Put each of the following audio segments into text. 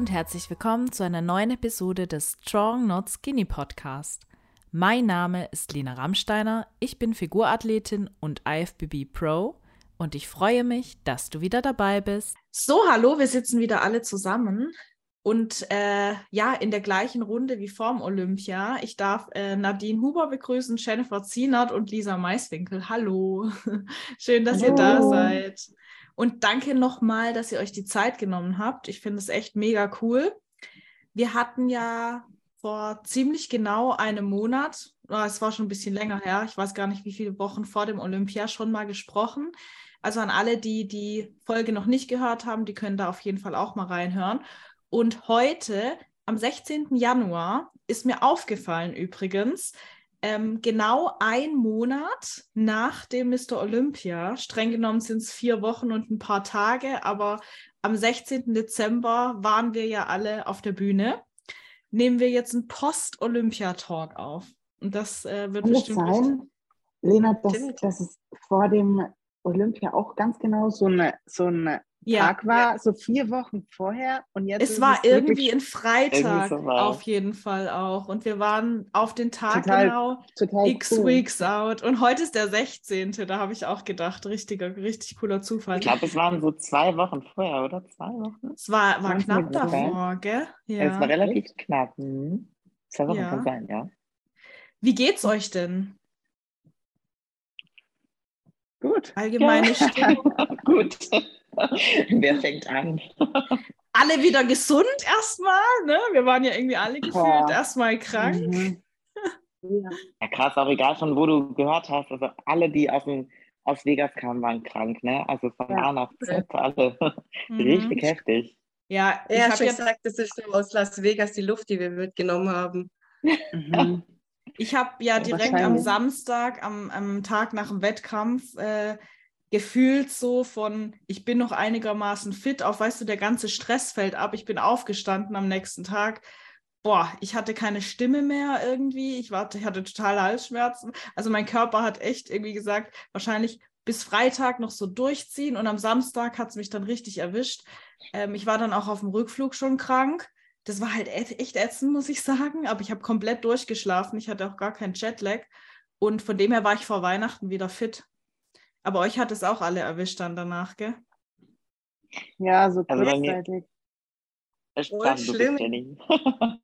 und herzlich willkommen zu einer neuen Episode des Strong Not Skinny Podcast. Mein Name ist Lena Rammsteiner, ich bin Figurathletin und IFBB Pro und ich freue mich, dass du wieder dabei bist. So, hallo, wir sitzen wieder alle zusammen und äh, ja, in der gleichen Runde wie vorm Olympia. Ich darf äh, Nadine Huber begrüßen, Jennifer Zienert und Lisa Maiswinkel. Hallo, schön, dass hallo. ihr da seid. Und danke nochmal, dass ihr euch die Zeit genommen habt. Ich finde es echt mega cool. Wir hatten ja vor ziemlich genau einem Monat, oh, es war schon ein bisschen länger her, ich weiß gar nicht, wie viele Wochen vor dem Olympia schon mal gesprochen. Also an alle, die die Folge noch nicht gehört haben, die können da auf jeden Fall auch mal reinhören. Und heute, am 16. Januar, ist mir aufgefallen übrigens, ähm, genau ein Monat nach dem Mr. Olympia, streng genommen sind es vier Wochen und ein paar Tage, aber am 16. Dezember waren wir ja alle auf der Bühne, nehmen wir jetzt einen Post-Olympia-Talk auf. Und das äh, wird Kann bestimmt. sein, Lena, dass, dass es vor dem Olympia auch ganz genau so eine, so eine ja, Tag war, ja. so vier Wochen vorher und jetzt. Es war es irgendwie ein Freitag so auf jeden Fall auch. Und wir waren auf den Tag total, genau total X cool. Weeks out. Und heute ist der 16. Da habe ich auch gedacht, richtiger, richtig cooler Zufall. Ich glaube, es waren so zwei Wochen vorher, oder? Zwei Wochen? Es war, war knapp davor, gell? Ja. Es war relativ knapp. Mhm. Zwei Wochen kann sein, ja. Wie geht's euch denn? Gut. Allgemeine ja. Stimmung. Gut. Wer fängt an? alle wieder gesund erstmal, ne? Wir waren ja irgendwie alle gefühlt erstmal krank. Mhm. Ja, krass, auch egal von wo du gehört hast. Also alle, die aus, dem, aus Vegas kamen, waren krank, ne? Also von ja. A nach Z, alle. Mhm. Richtig heftig. Ja, ich habe ja gesagt, das ist so aus Las Vegas die Luft, die wir mitgenommen haben. Mhm. Ich habe ja direkt am Samstag, am, am Tag nach dem Wettkampf, äh, gefühlt so von, ich bin noch einigermaßen fit, auf, weißt du, der ganze Stress fällt ab. Ich bin aufgestanden am nächsten Tag. Boah, ich hatte keine Stimme mehr irgendwie. Ich, war, ich hatte totale Halsschmerzen. Also mein Körper hat echt irgendwie gesagt, wahrscheinlich bis Freitag noch so durchziehen und am Samstag hat es mich dann richtig erwischt. Ähm, ich war dann auch auf dem Rückflug schon krank. Das war halt echt ätzend, muss ich sagen, aber ich habe komplett durchgeschlafen. Ich hatte auch gar keinen Jetlag und von dem her war ich vor Weihnachten wieder fit. Aber euch hat es auch alle erwischt dann danach, gell? Ja, so also kurzzeitig. Oh, schlimm.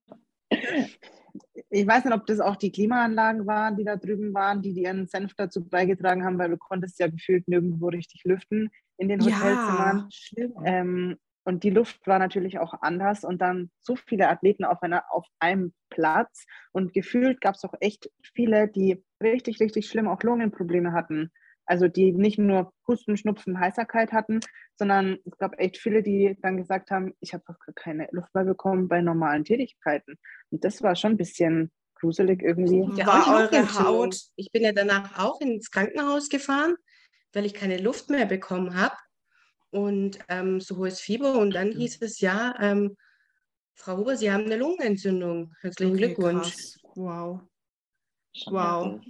ich weiß nicht, ob das auch die Klimaanlagen waren, die da drüben waren, die, die ihren Senf dazu beigetragen haben, weil du konntest ja gefühlt nirgendwo richtig lüften in den Hotelzimmern. Ja, ähm, und die Luft war natürlich auch anders und dann so viele Athleten auf, einer, auf einem Platz und gefühlt gab es auch echt viele, die richtig, richtig schlimm auch Lungenprobleme hatten. Also die nicht nur Husten, Schnupfen, Heißerkeit hatten, sondern es gab echt viele, die dann gesagt haben, ich habe auch keine Luft mehr bekommen bei normalen Tätigkeiten. Und das war schon ein bisschen gruselig irgendwie. Ja, war eure Haut. Ich bin ja danach auch ins Krankenhaus gefahren, weil ich keine Luft mehr bekommen habe und ähm, so hohes Fieber. Und dann hieß es ja, ähm, Frau Huber, Sie haben eine Lungenentzündung. Herzlichen okay, Glückwunsch. Krass. Wow. Wow.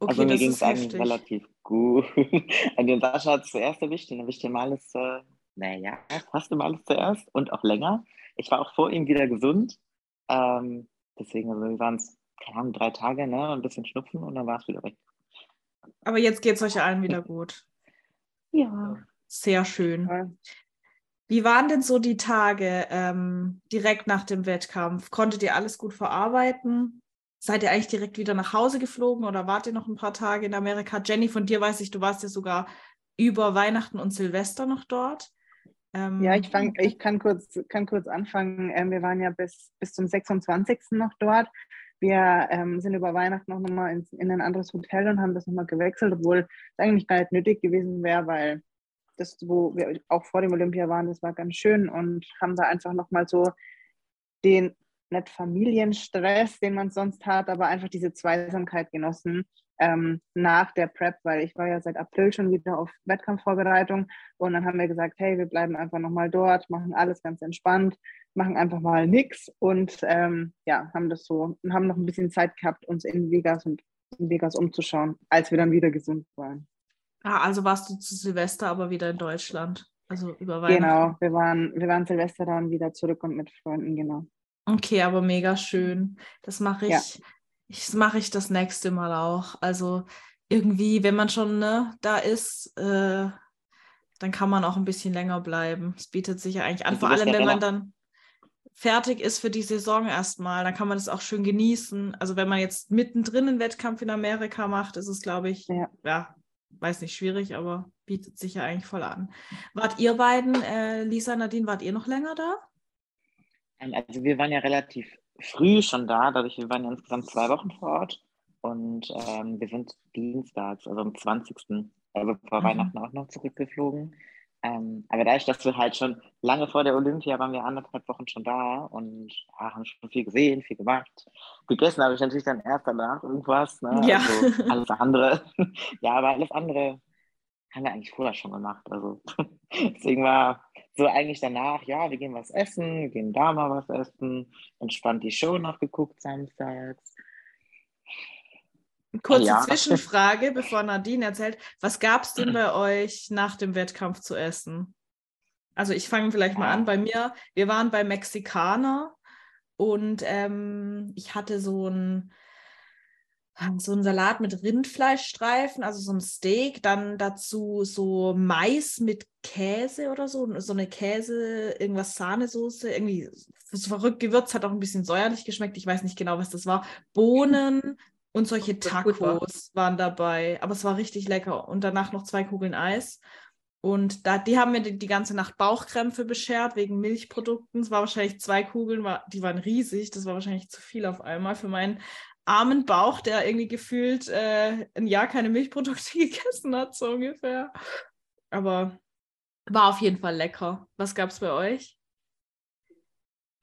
Okay, also mir ging es eigentlich relativ gut. An den Sascha hat zuerst erwischt, den erwischt ihm alles, äh, naja, fast immer alles zuerst und auch länger. Ich war auch vor ihm wieder gesund. Ähm, deswegen, also wir waren es, keine Ahnung, drei Tage, ne, ein bisschen Schnupfen und dann war es wieder weg. Aber jetzt geht es euch allen wieder gut. Ja. Sehr schön. Wie waren denn so die Tage ähm, direkt nach dem Wettkampf? Konntet ihr alles gut verarbeiten? Seid ihr eigentlich direkt wieder nach Hause geflogen oder wart ihr noch ein paar Tage in Amerika? Jenny, von dir weiß ich, du warst ja sogar über Weihnachten und Silvester noch dort. Ähm, ja, ich, fang, ich kann, kurz, kann kurz anfangen. Ähm, wir waren ja bis, bis zum 26. noch dort. Wir ähm, sind über Weihnachten noch nochmal in, in ein anderes Hotel und haben das nochmal gewechselt, obwohl es eigentlich gar nicht nötig gewesen wäre, weil das, wo wir auch vor dem Olympia waren, das war ganz schön und haben da einfach nochmal so den nicht Familienstress, den man sonst hat, aber einfach diese Zweisamkeit genossen ähm, nach der Prep, weil ich war ja seit April schon wieder auf Wettkampfvorbereitung und dann haben wir gesagt, hey, wir bleiben einfach nochmal dort, machen alles ganz entspannt, machen einfach mal nichts und ähm, ja, haben das so und haben noch ein bisschen Zeit gehabt, uns in Vegas und in Vegas umzuschauen, als wir dann wieder gesund waren. Ah, also warst du zu Silvester aber wieder in Deutschland. Also über Weihnachten. Genau, wir waren, wir waren Silvester dann wieder zurück und mit Freunden, genau. Okay, aber mega schön. Das mache ich, ja. ich mache ich das nächste Mal auch. Also irgendwie, wenn man schon ne, da ist, äh, dann kann man auch ein bisschen länger bleiben. Es bietet sich ja eigentlich an, vor allem wenn man dann fertig ist für die Saison erstmal, dann kann man das auch schön genießen. Also wenn man jetzt mittendrin einen Wettkampf in Amerika macht, ist es, glaube ich, ja. ja. weiß nicht, schwierig, aber bietet sich ja eigentlich voll an. Wart ihr beiden, äh, Lisa, Nadine, wart ihr noch länger da? Ähm, also wir waren ja relativ früh schon da, dadurch wir waren ja insgesamt zwei Wochen vor Ort und ähm, wir sind dienstags, also am 20. also vor mhm. Weihnachten auch noch zurückgeflogen. Ähm, aber dadurch, dass wir halt schon lange vor der Olympia waren wir anderthalb Wochen schon da und ja, haben schon viel gesehen, viel gemacht. Gegessen habe ich natürlich dann erst danach irgendwas. Ne? Ja. Also alles andere. ja, aber alles andere haben wir eigentlich vorher schon gemacht. Also deswegen war so eigentlich danach, ja, wir gehen was essen, wir gehen da mal was essen, entspannt die Show noch geguckt samstags. Kurze ja. Zwischenfrage, bevor Nadine erzählt. Was gab es denn bei euch nach dem Wettkampf zu essen? Also ich fange vielleicht mal an bei mir. Wir waren bei Mexikaner und ähm, ich hatte so ein so ein Salat mit Rindfleischstreifen, also so ein Steak, dann dazu so Mais mit Käse oder so, so eine Käse, irgendwas Sahnesoße, irgendwie so verrückt gewürzt, hat auch ein bisschen säuerlich geschmeckt, ich weiß nicht genau, was das war. Bohnen, und solche Tacos waren dabei. Aber es war richtig lecker. Und danach noch zwei Kugeln Eis. Und da, die haben mir die, die ganze Nacht Bauchkrämpfe beschert wegen Milchprodukten. Es war wahrscheinlich zwei Kugeln, war, die waren riesig. Das war wahrscheinlich zu viel auf einmal für meinen armen Bauch, der irgendwie gefühlt äh, ein Jahr keine Milchprodukte gegessen hat, so ungefähr. Aber war auf jeden Fall lecker. Was gab es bei euch?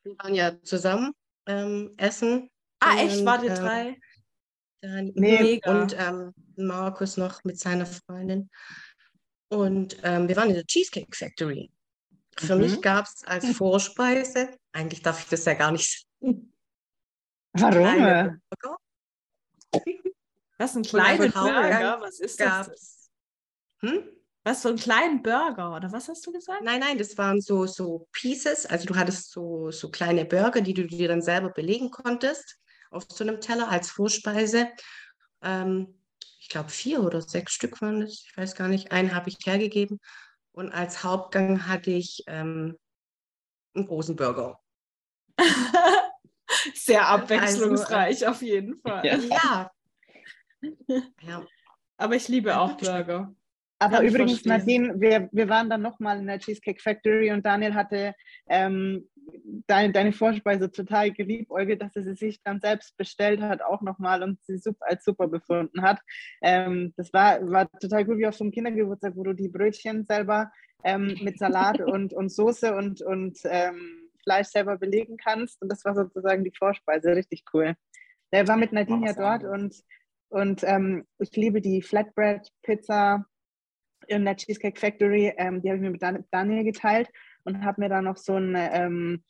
Wir waren ja zusammen ähm, essen. Ah, echt? War ihr äh, drei? Dann nee, und ähm, Markus noch mit seiner Freundin. Und ähm, wir waren in der Cheesecake Factory. Für mhm. mich gab es als Vorspeise, eigentlich darf ich das ja gar nicht sagen. Warum? Was ein kleiner Burger? Was ist das? Hm? Was, so einen kleinen Burger oder was hast du gesagt? Nein, nein, das waren so, so Pieces. Also du hattest so, so kleine Burger, die du dir dann selber belegen konntest auf so einem Teller als Vorspeise. Ähm, ich glaube, vier oder sechs Stück waren das. Ich weiß gar nicht. Einen habe ich hergegeben. Und als Hauptgang hatte ich ähm, einen großen Burger. Sehr abwechslungsreich also, auf jeden Fall. Ja. ja. Aber ich liebe auch Burger. Aber Kann übrigens, Nadine, wir, wir waren dann nochmal in der Cheesecake Factory und Daniel hatte ähm, deine, deine Vorspeise total geliebäugelt, dass er sie sich dann selbst bestellt hat, auch nochmal und sie super, als super befunden hat. Ähm, das war, war total gut wie auf so einem Kindergeburtstag, wo du die Brötchen selber ähm, mit Salat und, und Soße und, und ähm, Fleisch selber belegen kannst. Und das war sozusagen die Vorspeise, richtig cool. Der war mit Nadine ja dort und, und ähm, ich liebe die Flatbread-Pizza in der Cheesecake Factory. Ähm, die habe ich mir mit Daniel geteilt und habe mir da noch so ein, ähm,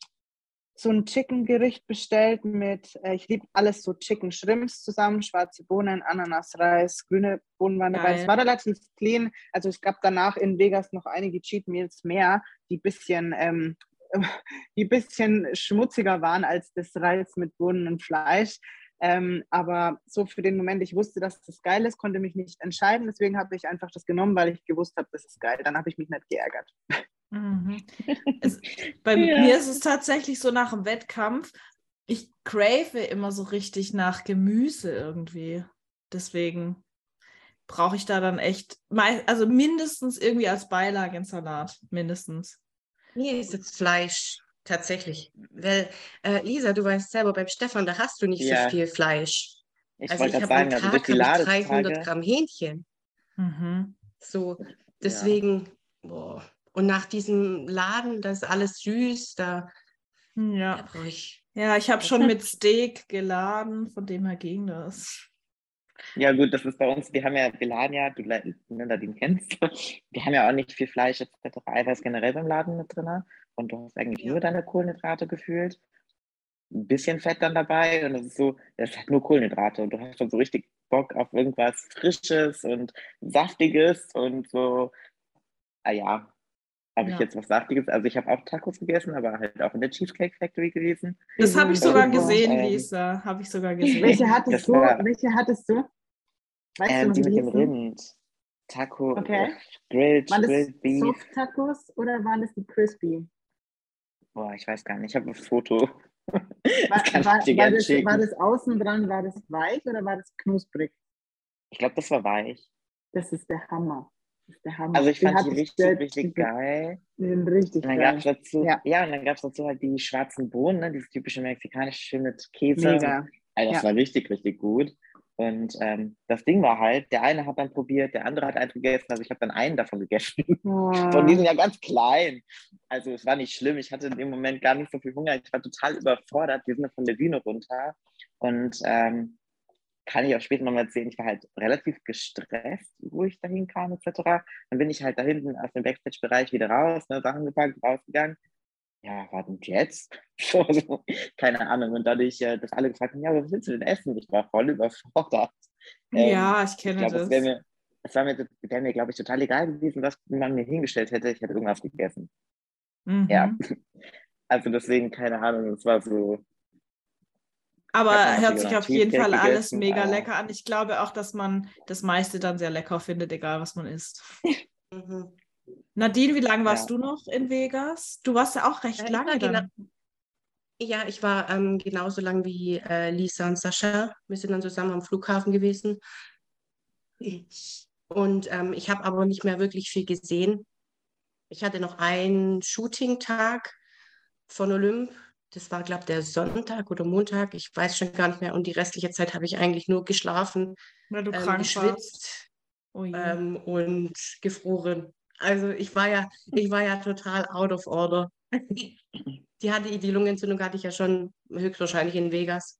so ein Chicken-Gericht bestellt mit, äh, ich liebe alles so Chicken Shrimps zusammen, schwarze Bohnen, Ananas, Reis, grüne Bohnen waren dabei. Es war relativ clean. Also es gab danach in Vegas noch einige Cheat Meals mehr, die bisschen die bisschen schmutziger waren als das Reis mit Bohnen und Fleisch. Ähm, aber so für den Moment, ich wusste, dass das geil ist, konnte mich nicht entscheiden. Deswegen habe ich einfach das genommen, weil ich gewusst habe, das ist geil. Dann habe ich mich nicht geärgert. Mhm. Es, bei ja. mir ist es tatsächlich so nach dem Wettkampf, ich crave immer so richtig nach Gemüse irgendwie. Deswegen brauche ich da dann echt, also mindestens irgendwie als Beilage in Salat, mindestens. Mir ist jetzt Fleisch, tatsächlich. Weil, äh, Lisa, du weißt selber, beim Stefan, da hast du nicht ja. so viel Fleisch. Ich also ich habe sagen, also durch die 300 Gramm Hähnchen. Mhm. So, deswegen, ja. boah. Und nach diesem Laden, das ist alles süß, da, ja. Da ich. Ja, ich habe schon mit Steak geladen, von dem her ging das. Ja, gut, das ist bei uns, wir haben ja, wir laden ja, du Nadine kennst, wir haben ja auch nicht viel Fleisch etc. Eiweiß generell beim Laden mit drin. Und du hast eigentlich nur deine Kohlenhydrate gefühlt. Ein bisschen Fett dann dabei und es ist so, das hat nur Kohlenhydrate und du hast schon so richtig Bock auf irgendwas Frisches und Saftiges und so, ah ja, ob ja. ich jetzt was Saftiges, also ich habe auch Tacos gegessen, aber halt auch in der Cheesecake Factory gewesen. Das habe ich sogar gesehen, ähm, Lisa. Habe ich sogar gesehen. Welche hattest du? War, welche hattest du? Weißt ähm, du die mit dem Rind. Taco, okay. grilled, waren das grilled Beef. Soft Tacos oder waren das die Crispy? Boah, ich weiß gar nicht. Ich habe ein Foto. War, war, war, das, war, das, außen dran, war das weich oder war das knusprig? Ich glaube, das war weich. Das ist der Hammer. Also ich fand die, die richtig, richtig geil. Die sind richtig und dann geil. dazu, ja. ja, und dann gab es dazu halt die schwarzen Bohnen, ne, dieses typische mexikanische schön mit Käse. Mega. Also das ja. war richtig, richtig gut. Und ähm, das Ding war halt, der eine hat dann probiert, der andere hat einen gegessen, also ich habe dann einen davon gegessen. Oh. Und die sind ja ganz klein. Also es war nicht schlimm, ich hatte in dem Moment gar nicht so viel Hunger, ich war total überfordert. Wir sind von der Bühne runter und ähm, kann ich auch später nochmal erzählen, ich war halt relativ gestresst, wo ich dahin kam, etc. Dann bin ich halt da hinten aus dem Backstage-Bereich wieder raus, ne, Sachen gepackt, rausgegangen ja, was denn jetzt? So, so, keine Ahnung. Und dadurch, äh, dass alle gefragt haben, ja, was willst du denn essen? Ich war voll überfordert. Ähm, ja, ich kenne ich glaub, das. Es, mir, war mir, wär mir glaube ich, total egal gewesen, was man mir hingestellt hätte. Ich hätte irgendwas gegessen. Mhm. Ja. Also deswegen, keine Ahnung, es war so. Aber hört sich auf jeden Fall gegessen, alles mega lecker an. Ich glaube auch, dass man das meiste dann sehr lecker findet, egal was man isst. mhm. Nadine, wie lange warst ja. du noch in Vegas? Du warst ja auch recht ja, lange dann. Ja, ich war ähm, genauso lang wie äh, Lisa und Sascha. Wir sind dann zusammen am Flughafen gewesen. Und ähm, ich habe aber nicht mehr wirklich viel gesehen. Ich hatte noch einen Shooting-Tag von Olymp. Das war, glaube ich, der Sonntag oder Montag. Ich weiß schon gar nicht mehr. Und die restliche Zeit habe ich eigentlich nur geschlafen, Weil du ähm, krank geschwitzt oh ähm, und gefroren. Also ich war ja, ich war ja total out of order. die hatte die Lungenentzündung hatte ich ja schon höchstwahrscheinlich in Vegas.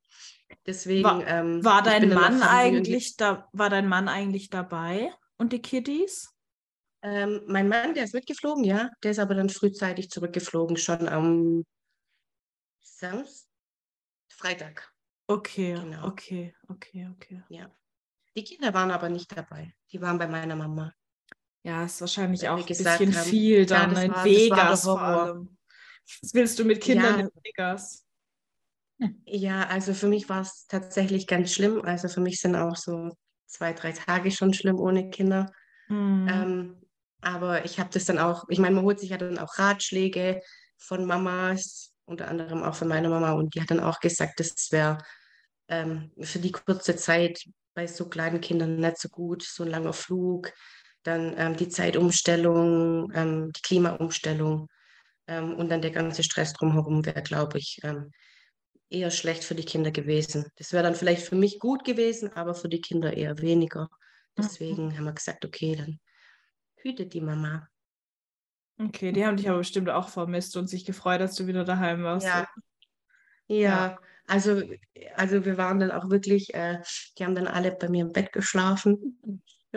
Deswegen war, ähm, war dein Mann eigentlich da war dein Mann eigentlich dabei und die Kiddies? Ähm, mein Mann, der ist mitgeflogen, ja. Der ist aber dann frühzeitig zurückgeflogen, schon am Samstag, Freitag. Okay, genau. okay, okay, okay. Ja. Die Kinder waren aber nicht dabei. Die waren bei meiner Mama. Ja, ist wahrscheinlich auch ein bisschen haben, viel dann ja, in war, Vegas vor allem. Was willst du mit Kindern ja. in Vegas? Ja, also für mich war es tatsächlich ganz schlimm. Also für mich sind auch so zwei, drei Tage schon schlimm ohne Kinder. Mhm. Ähm, aber ich habe das dann auch, ich meine, man holt sich ja dann auch Ratschläge von Mamas, unter anderem auch von meiner Mama, und die hat dann auch gesagt, das wäre ähm, für die kurze Zeit bei so kleinen Kindern nicht so gut, so ein langer Flug dann ähm, die Zeitumstellung, ähm, die Klimaumstellung ähm, und dann der ganze Stress drumherum wäre, glaube ich, ähm, eher schlecht für die Kinder gewesen. Das wäre dann vielleicht für mich gut gewesen, aber für die Kinder eher weniger. Deswegen mhm. haben wir gesagt, okay, dann hütet die Mama. Okay, die haben dich aber bestimmt auch vermisst und sich gefreut, dass du wieder daheim warst. Ja, ja, ja. Also, also wir waren dann auch wirklich, äh, die haben dann alle bei mir im Bett geschlafen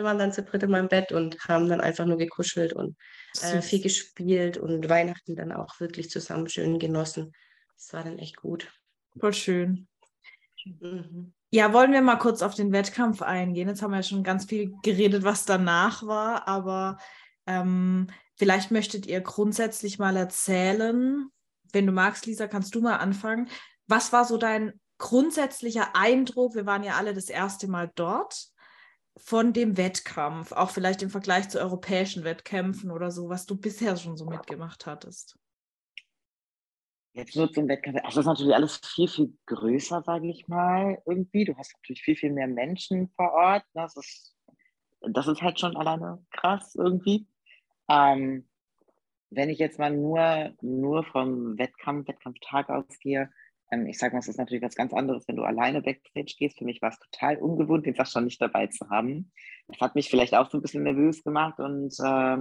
wir waren dann zu dritt in meinem Bett und haben dann einfach nur gekuschelt und äh, viel gespielt und Weihnachten dann auch wirklich zusammen schön genossen. Das war dann echt gut. Voll schön. Mhm. Ja, wollen wir mal kurz auf den Wettkampf eingehen? Jetzt haben wir ja schon ganz viel geredet, was danach war, aber ähm, vielleicht möchtet ihr grundsätzlich mal erzählen, wenn du magst, Lisa, kannst du mal anfangen. Was war so dein grundsätzlicher Eindruck? Wir waren ja alle das erste Mal dort von dem Wettkampf, auch vielleicht im Vergleich zu europäischen Wettkämpfen oder so, was du bisher schon so mitgemacht hattest? Jetzt nur zum Wettkampf. Also das ist natürlich alles viel, viel größer, sage ich mal, irgendwie. Du hast natürlich viel, viel mehr Menschen vor Ort. Das ist, das ist halt schon alleine krass irgendwie. Ähm, wenn ich jetzt mal nur, nur vom Wettkampf, Wettkampftag ausgehe, ähm, ich sage mal, es ist natürlich was ganz anderes, wenn du alleine Backstage gehst. Für mich war es total ungewohnt, den Sascha nicht dabei zu haben. Das hat mich vielleicht auch so ein bisschen nervös gemacht und äh,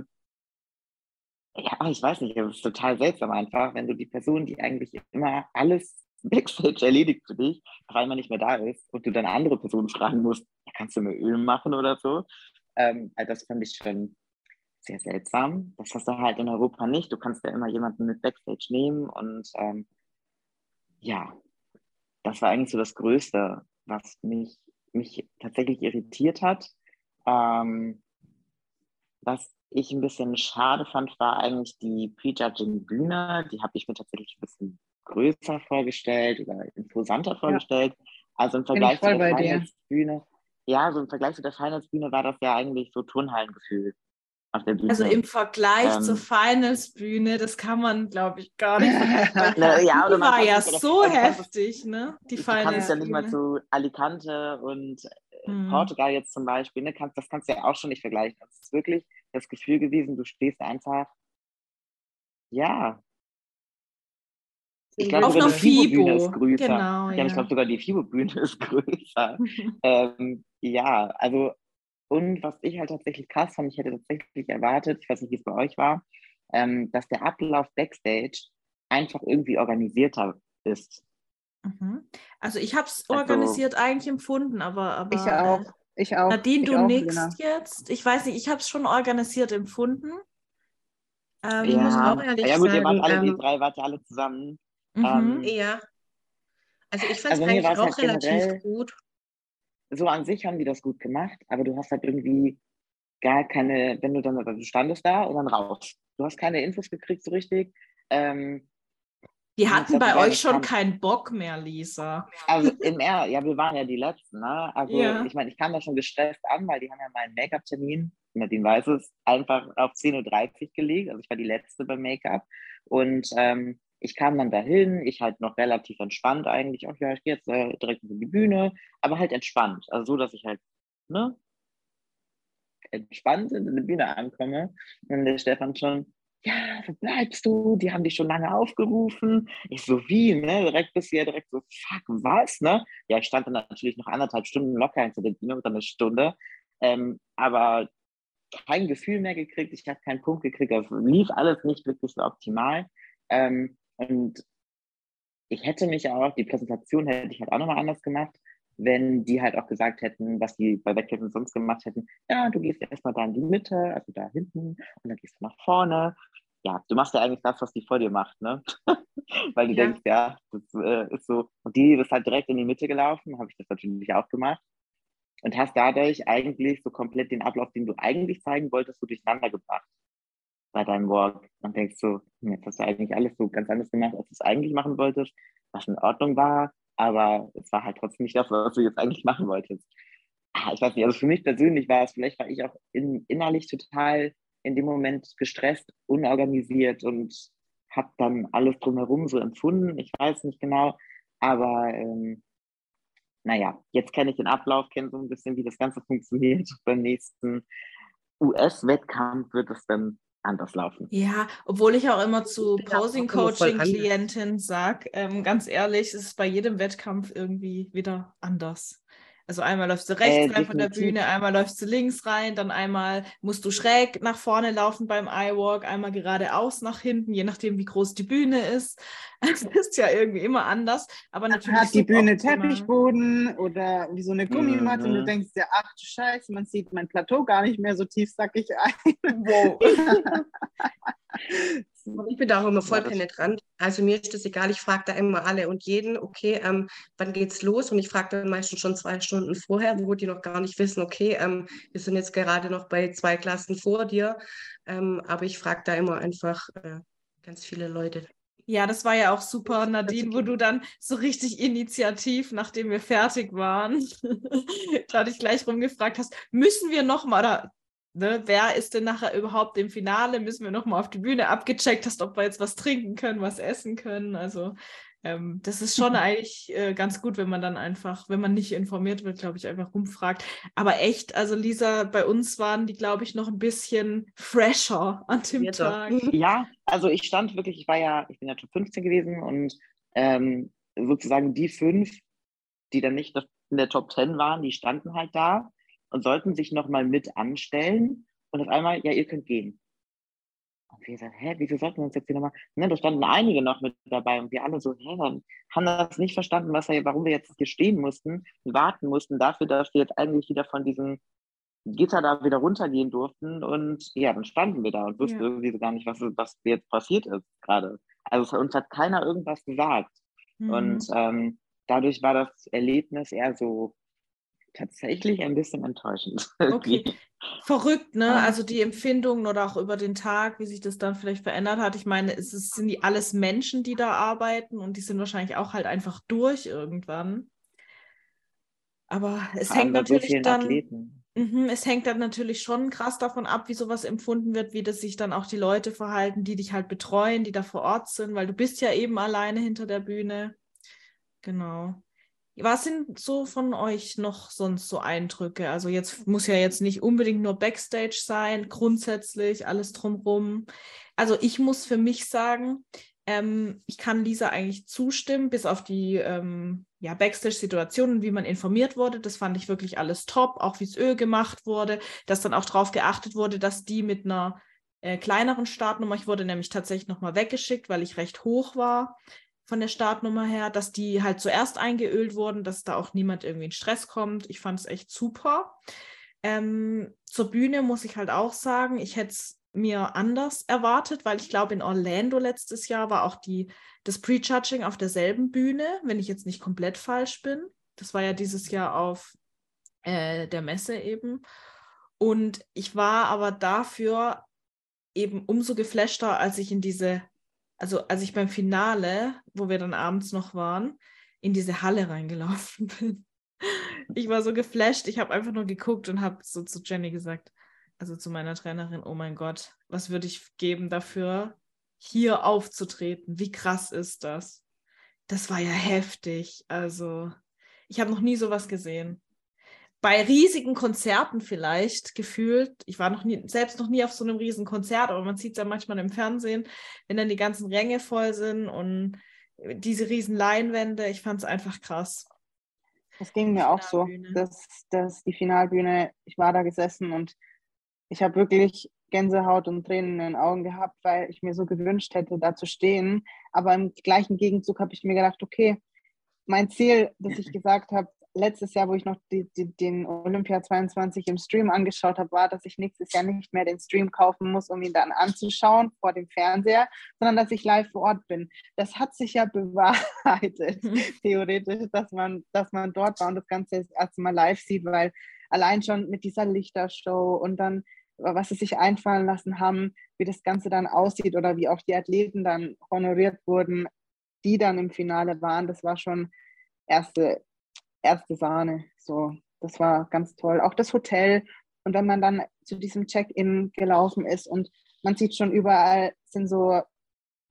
ja, ich weiß nicht, es ist total seltsam einfach, wenn du die Person, die eigentlich immer alles Backstage erledigt für dich, auf einmal nicht mehr da ist und du dann andere Personen fragen musst, kannst du mir Öl machen oder so. Ähm, also das fand ich schon sehr seltsam. Das hast du halt in Europa nicht. Du kannst ja immer jemanden mit Backstage nehmen und ähm, ja, das war eigentlich so das Größte, was mich, mich tatsächlich irritiert hat. Ähm, was ich ein bisschen schade fand, war eigentlich die Prejudging-Bühne. Die habe ich mir tatsächlich ein bisschen größer vorgestellt oder imposanter vorgestellt. Ja. Also im Vergleich zu der Finals-Bühne. Ja, so im Vergleich zu der Finals-Bühne war das ja eigentlich so Turnhallengefühl auf der Bühne. Also im Vergleich ähm, zur Finals-Bühne, das kann man, glaube ich, gar nicht Na, ja, Die war ja so heftig, ne? Die Finals. Du kannst ja nicht mal zu Alicante und äh, mhm. Portugal jetzt zum Beispiel, ne? das kannst du ja auch schon nicht vergleichen. Das ist wirklich das Gefühl gewesen, du stehst einfach, ja. Ich glaube, sogar die FIBO-Bühne ist größer. Genau, ja. Ich glaube, sogar die FIBO-Bühne ist größer. ähm, ja, also und was ich halt tatsächlich krass fand, ich hätte tatsächlich erwartet, ich weiß nicht, wie es bei euch war, ähm, dass der Ablauf Backstage einfach irgendwie organisierter ist. Mhm. Also ich habe es also, organisiert eigentlich empfunden, aber, aber ich auch. Äh, ich auch. Nadine, ich du nix jetzt. Ich weiß nicht, ich habe es schon organisiert empfunden. Ähm, ja. Muss auch ehrlich ja gut, sagen, ihr wart alle, ähm, die drei wart ja alle zusammen. Mhm. Ähm, ja. Also ich fand es also eigentlich auch halt relativ gut so an sich haben die das gut gemacht, aber du hast halt irgendwie gar keine, wenn du dann, du standest da und dann raus. Du hast keine Infos gekriegt so richtig. Ähm, die hatten bei euch schon keinen Bock mehr, Lisa. Also im R, ja, wir waren ja die Letzten, ne? Also ja. ich meine, ich kam da schon gestresst an, weil die haben ja meinen Make-up-Termin, Nadine weiß es, einfach auf 10.30 Uhr gelegt. Also ich war die Letzte beim Make-up. Und ähm, ich kam dann dahin, ich halt noch relativ entspannt eigentlich, auch ja, ich gehe jetzt äh, direkt in die Bühne, aber halt entspannt. Also so, dass ich halt, ne, entspannt in die Bühne ankomme. Und der Stefan schon, ja, wo bleibst du? Die haben dich schon lange aufgerufen. Ich so, wie, ne? Direkt du ja direkt so, fuck, was, ne? Ja, ich stand dann natürlich noch anderthalb Stunden locker hinter der Bühne oder eine Stunde. Ähm, aber kein Gefühl mehr gekriegt, ich habe keinen Punkt gekriegt, es lief alles nicht wirklich so optimal. Ähm, und ich hätte mich auch, die Präsentation hätte ich halt auch nochmal anders gemacht, wenn die halt auch gesagt hätten, was die bei Wettkämpfen sonst gemacht hätten. Ja, du gehst erstmal da in die Mitte, also da hinten, und dann gehst du nach vorne. Ja, du machst ja eigentlich das, was die vor dir macht, ne? Weil du ja. denkst, ja, das äh, ist so. Und die ist halt direkt in die Mitte gelaufen, habe ich das natürlich auch gemacht. Und hast dadurch eigentlich so komplett den Ablauf, den du eigentlich zeigen wolltest, so durcheinander gebracht bei deinem Walk und denkst so, hm, jetzt hast du eigentlich alles so ganz anders gemacht, als du es eigentlich machen wolltest, was in Ordnung war, aber es war halt trotzdem nicht das, was du jetzt eigentlich machen wolltest. Ah, ich weiß nicht, also für mich persönlich war es, vielleicht war ich auch in, innerlich total in dem Moment gestresst, unorganisiert und habe dann alles drumherum so empfunden. Ich weiß nicht genau, aber ähm, naja, jetzt kenne ich den Ablauf, kenne so ein bisschen, wie das Ganze funktioniert. Beim nächsten US-Wettkampf wird es dann anders laufen. Ja, obwohl ich auch immer zu Posing-Coaching-Klienten sage, ähm, ganz ehrlich, ist es bei jedem Wettkampf irgendwie wieder anders. Also einmal läufst du rechts äh, rein von der Bühne, einmal läufst du links rein, dann einmal musst du schräg nach vorne laufen beim iWalk, einmal geradeaus nach hinten, je nachdem, wie groß die Bühne ist. Es ist ja irgendwie immer anders. Aber natürlich hat die Bühne Teppichboden oder wie so eine Gummimatte mhm. und du mhm. denkst ja, ach du Scheiße, man sieht mein Plateau gar nicht mehr so tief, sag ich ein. Wow. Ich bin da auch immer voll penetrant. Also mir ist das egal, ich frage da immer alle und jeden, okay, ähm, wann geht's los? Und ich frage dann meistens schon zwei Stunden vorher, wo die noch gar nicht wissen, okay, ähm, wir sind jetzt gerade noch bei zwei Klassen vor dir. Ähm, aber ich frage da immer einfach äh, ganz viele Leute. Ja, das war ja auch super, Nadine, wo du dann so richtig initiativ, nachdem wir fertig waren, da dich gleich rumgefragt hast, müssen wir nochmal, oder ne, wer ist denn nachher überhaupt im Finale? Müssen wir nochmal auf die Bühne abgecheckt hast, ob wir jetzt was trinken können, was essen können. Also ähm, das ist schon eigentlich äh, ganz gut, wenn man dann einfach, wenn man nicht informiert wird, glaube ich, einfach rumfragt. Aber echt, also Lisa, bei uns waren die, glaube ich, noch ein bisschen fresher an dem ja, Tag. Ja, also ich stand wirklich, ich war ja, ich bin ja Top 15 gewesen und ähm, sozusagen die fünf, die dann nicht in der Top 10 waren, die standen halt da und sollten sich nochmal mit anstellen. Und auf einmal, ja, ihr könnt gehen. Und wir sagen, hä, wieso sollten wir uns jetzt hier nochmal, ne, da standen einige noch mit dabei und wir alle so, hä, dann haben das nicht verstanden, was warum wir jetzt hier stehen mussten und warten mussten dafür, dass wir jetzt eigentlich wieder von diesem Gitter da wieder runtergehen durften und ja, dann standen wir da und wussten ja. irgendwie so gar nicht, was, was jetzt passiert ist gerade. Also uns hat keiner irgendwas gesagt. Mhm. Und ähm, dadurch war das Erlebnis eher so Tatsächlich ein bisschen enttäuschend. Okay. Verrückt, ne? Also die Empfindungen oder auch über den Tag, wie sich das dann vielleicht verändert hat. Ich meine, es sind die alles Menschen, die da arbeiten und die sind wahrscheinlich auch halt einfach durch irgendwann. Aber es hängt natürlich dann. Mhm, es hängt dann natürlich schon krass davon ab, wie sowas empfunden wird, wie das sich dann auch die Leute verhalten, die dich halt betreuen, die da vor Ort sind, weil du bist ja eben alleine hinter der Bühne. Genau. Was sind so von euch noch sonst so Eindrücke? Also jetzt muss ja jetzt nicht unbedingt nur Backstage sein, grundsätzlich alles drumrum. Also ich muss für mich sagen, ähm, ich kann Lisa eigentlich zustimmen, bis auf die ähm, ja, Backstage-Situationen, wie man informiert wurde. Das fand ich wirklich alles top, auch wie es Öl gemacht wurde, dass dann auch darauf geachtet wurde, dass die mit einer äh, kleineren Startnummer, ich wurde nämlich tatsächlich nochmal weggeschickt, weil ich recht hoch war, von der Startnummer her, dass die halt zuerst eingeölt wurden, dass da auch niemand irgendwie in Stress kommt. Ich fand es echt super. Ähm, zur Bühne muss ich halt auch sagen, ich hätte es mir anders erwartet, weil ich glaube, in Orlando letztes Jahr war auch die, das Prejudging auf derselben Bühne, wenn ich jetzt nicht komplett falsch bin. Das war ja dieses Jahr auf äh, der Messe eben. Und ich war aber dafür eben umso geflashter, als ich in diese also als ich beim Finale, wo wir dann abends noch waren, in diese Halle reingelaufen bin. Ich war so geflasht, ich habe einfach nur geguckt und habe so zu Jenny gesagt, also zu meiner Trainerin, oh mein Gott, was würde ich geben dafür, hier aufzutreten? Wie krass ist das? Das war ja heftig. Also, ich habe noch nie sowas gesehen bei riesigen Konzerten vielleicht gefühlt, ich war noch nie, selbst noch nie auf so einem riesen Konzert, aber man sieht es ja manchmal im Fernsehen, wenn dann die ganzen Ränge voll sind und diese riesen Leinwände, ich fand es einfach krass. Das ging mir auch so, dass, dass die Finalbühne, ich war da gesessen und ich habe wirklich Gänsehaut und Tränen in den Augen gehabt, weil ich mir so gewünscht hätte, da zu stehen. Aber im gleichen Gegenzug habe ich mir gedacht, okay, mein Ziel, das ich gesagt habe, letztes Jahr, wo ich noch die, die, den Olympia 22 im Stream angeschaut habe, war, dass ich nächstes Jahr nicht mehr den Stream kaufen muss, um ihn dann anzuschauen vor dem Fernseher, sondern dass ich live vor Ort bin. Das hat sich ja bewahrheitet, mhm. theoretisch, dass man, dass man dort war und das Ganze das erste Mal live sieht, weil allein schon mit dieser Lichtershow und dann was sie sich einfallen lassen haben, wie das Ganze dann aussieht oder wie auch die Athleten dann honoriert wurden, die dann im Finale waren, das war schon erste erste Sahne. So, das war ganz toll. Auch das Hotel. Und wenn man dann zu diesem Check-in gelaufen ist und man sieht schon überall sind so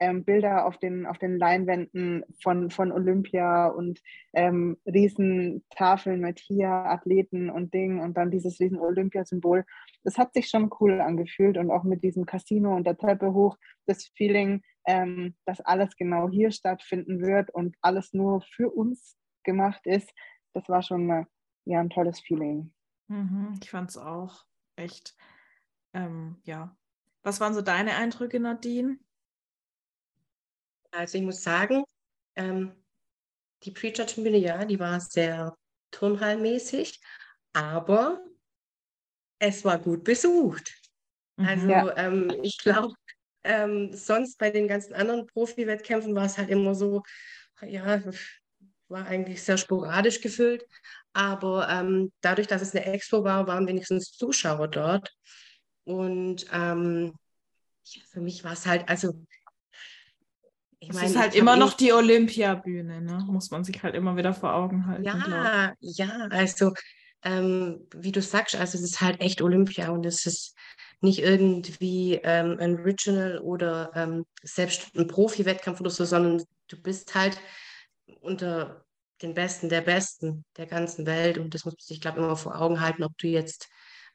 ähm, Bilder auf den, auf den Leinwänden von, von Olympia und ähm, riesen Tafeln mit hier Athleten und Ding und dann dieses riesen Olympiasymbol. Das hat sich schon cool angefühlt und auch mit diesem Casino und der Treppe hoch, das Feeling, ähm, dass alles genau hier stattfinden wird und alles nur für uns gemacht ist, das war schon mal, ja, ein tolles Feeling. Mhm, ich fand es auch echt, ähm, ja. Was waren so deine Eindrücke, Nadine? Also ich muss sagen, ähm, die Pre-Judging-Bühne, ja, die war sehr turnhallmäßig, aber es war gut besucht. Mhm. Also ja. ähm, ich glaube, ähm, sonst bei den ganzen anderen Profi-Wettkämpfen war es halt immer so, ja, war eigentlich sehr sporadisch gefüllt. Aber ähm, dadurch, dass es eine Expo war, waren wenigstens Zuschauer dort. Und ähm, für mich war es halt, also. Ich es mein, ist halt immer noch die Olympiabühne, ne? muss man sich halt immer wieder vor Augen halten. Ja, ja, also ähm, wie du sagst, also es ist halt echt Olympia und es ist nicht irgendwie ähm, ein Regional oder ähm, selbst ein Profi-Wettkampf oder so, sondern du bist halt unter den Besten der Besten der ganzen Welt. Und das muss man sich, glaube ich, immer vor Augen halten, ob du jetzt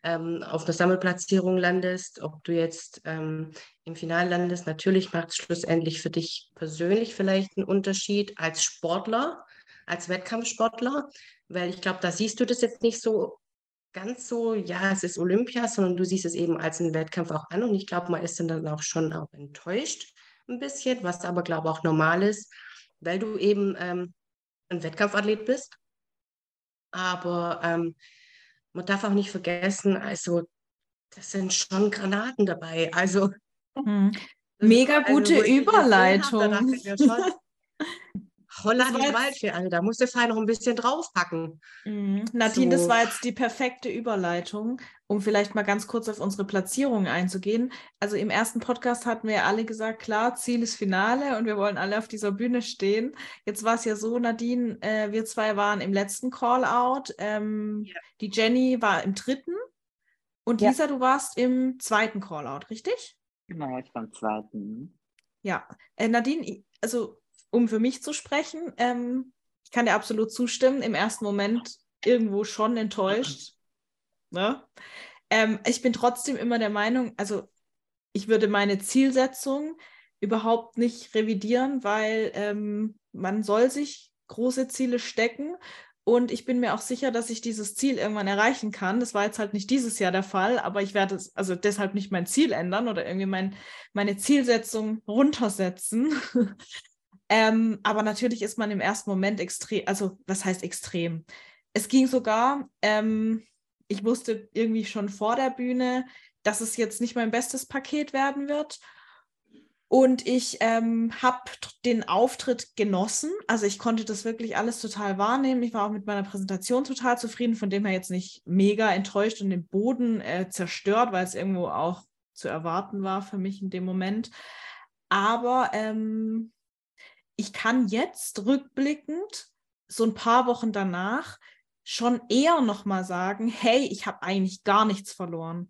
ähm, auf einer Sammelplatzierung landest, ob du jetzt ähm, im Finale landest. Natürlich macht es schlussendlich für dich persönlich vielleicht einen Unterschied als Sportler, als Wettkampfsportler, weil ich glaube, da siehst du das jetzt nicht so ganz so, ja, es ist Olympia, sondern du siehst es eben als einen Wettkampf auch an. Und ich glaube, man ist dann auch schon auch enttäuscht ein bisschen, was aber, glaube ich, auch normal ist weil du eben ähm, ein Wettkampfathlet bist. Aber ähm, man darf auch nicht vergessen, also das sind schon Granaten dabei. Also mhm. mega also, gute Überleitung. Holland ist Wald für alle. Da musst du fein noch ein bisschen draufpacken. Mhm. Nadine, so. das war jetzt die perfekte Überleitung, um vielleicht mal ganz kurz auf unsere Platzierungen einzugehen. Also im ersten Podcast hatten wir ja alle gesagt, klar, Ziel ist Finale und wir wollen alle auf dieser Bühne stehen. Jetzt war es ja so, Nadine, äh, wir zwei waren im letzten Call-out. Ähm, ja. Die Jenny war im dritten und ja. Lisa, du warst im zweiten Call-out, richtig? Genau, ich war im zweiten. Ja, äh, Nadine, also um für mich zu sprechen, ähm, ich kann dir absolut zustimmen. Im ersten Moment irgendwo schon enttäuscht. Ne? Ähm, ich bin trotzdem immer der Meinung, also ich würde meine Zielsetzung überhaupt nicht revidieren, weil ähm, man soll sich große Ziele stecken und ich bin mir auch sicher, dass ich dieses Ziel irgendwann erreichen kann. Das war jetzt halt nicht dieses Jahr der Fall, aber ich werde es also deshalb nicht mein Ziel ändern oder irgendwie mein, meine Zielsetzung runtersetzen. Ähm, aber natürlich ist man im ersten Moment extrem, also was heißt extrem? Es ging sogar, ähm, ich wusste irgendwie schon vor der Bühne, dass es jetzt nicht mein bestes Paket werden wird. Und ich ähm, habe den Auftritt genossen. Also ich konnte das wirklich alles total wahrnehmen. Ich war auch mit meiner Präsentation total zufrieden, von dem her jetzt nicht mega enttäuscht und den Boden äh, zerstört, weil es irgendwo auch zu erwarten war für mich in dem Moment. Aber ähm, ich kann jetzt rückblickend, so ein paar Wochen danach, schon eher nochmal sagen, hey, ich habe eigentlich gar nichts verloren.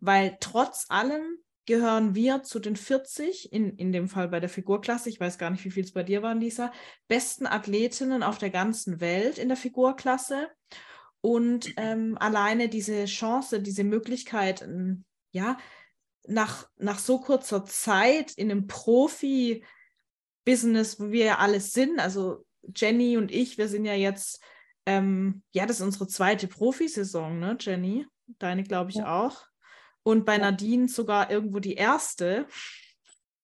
Weil trotz allem gehören wir zu den 40, in, in dem Fall bei der Figurklasse, ich weiß gar nicht, wie viel es bei dir waren, Lisa, besten Athletinnen auf der ganzen Welt in der Figurklasse. Und ähm, alleine diese Chance, diese Möglichkeit, ja, nach, nach so kurzer Zeit in einem Profi- Business, wo wir ja alles sind. Also Jenny und ich, wir sind ja jetzt, ähm, ja, das ist unsere zweite Profisaison, ne, Jenny? Deine, glaube ich, ja. auch. Und bei ja. Nadine sogar irgendwo die erste,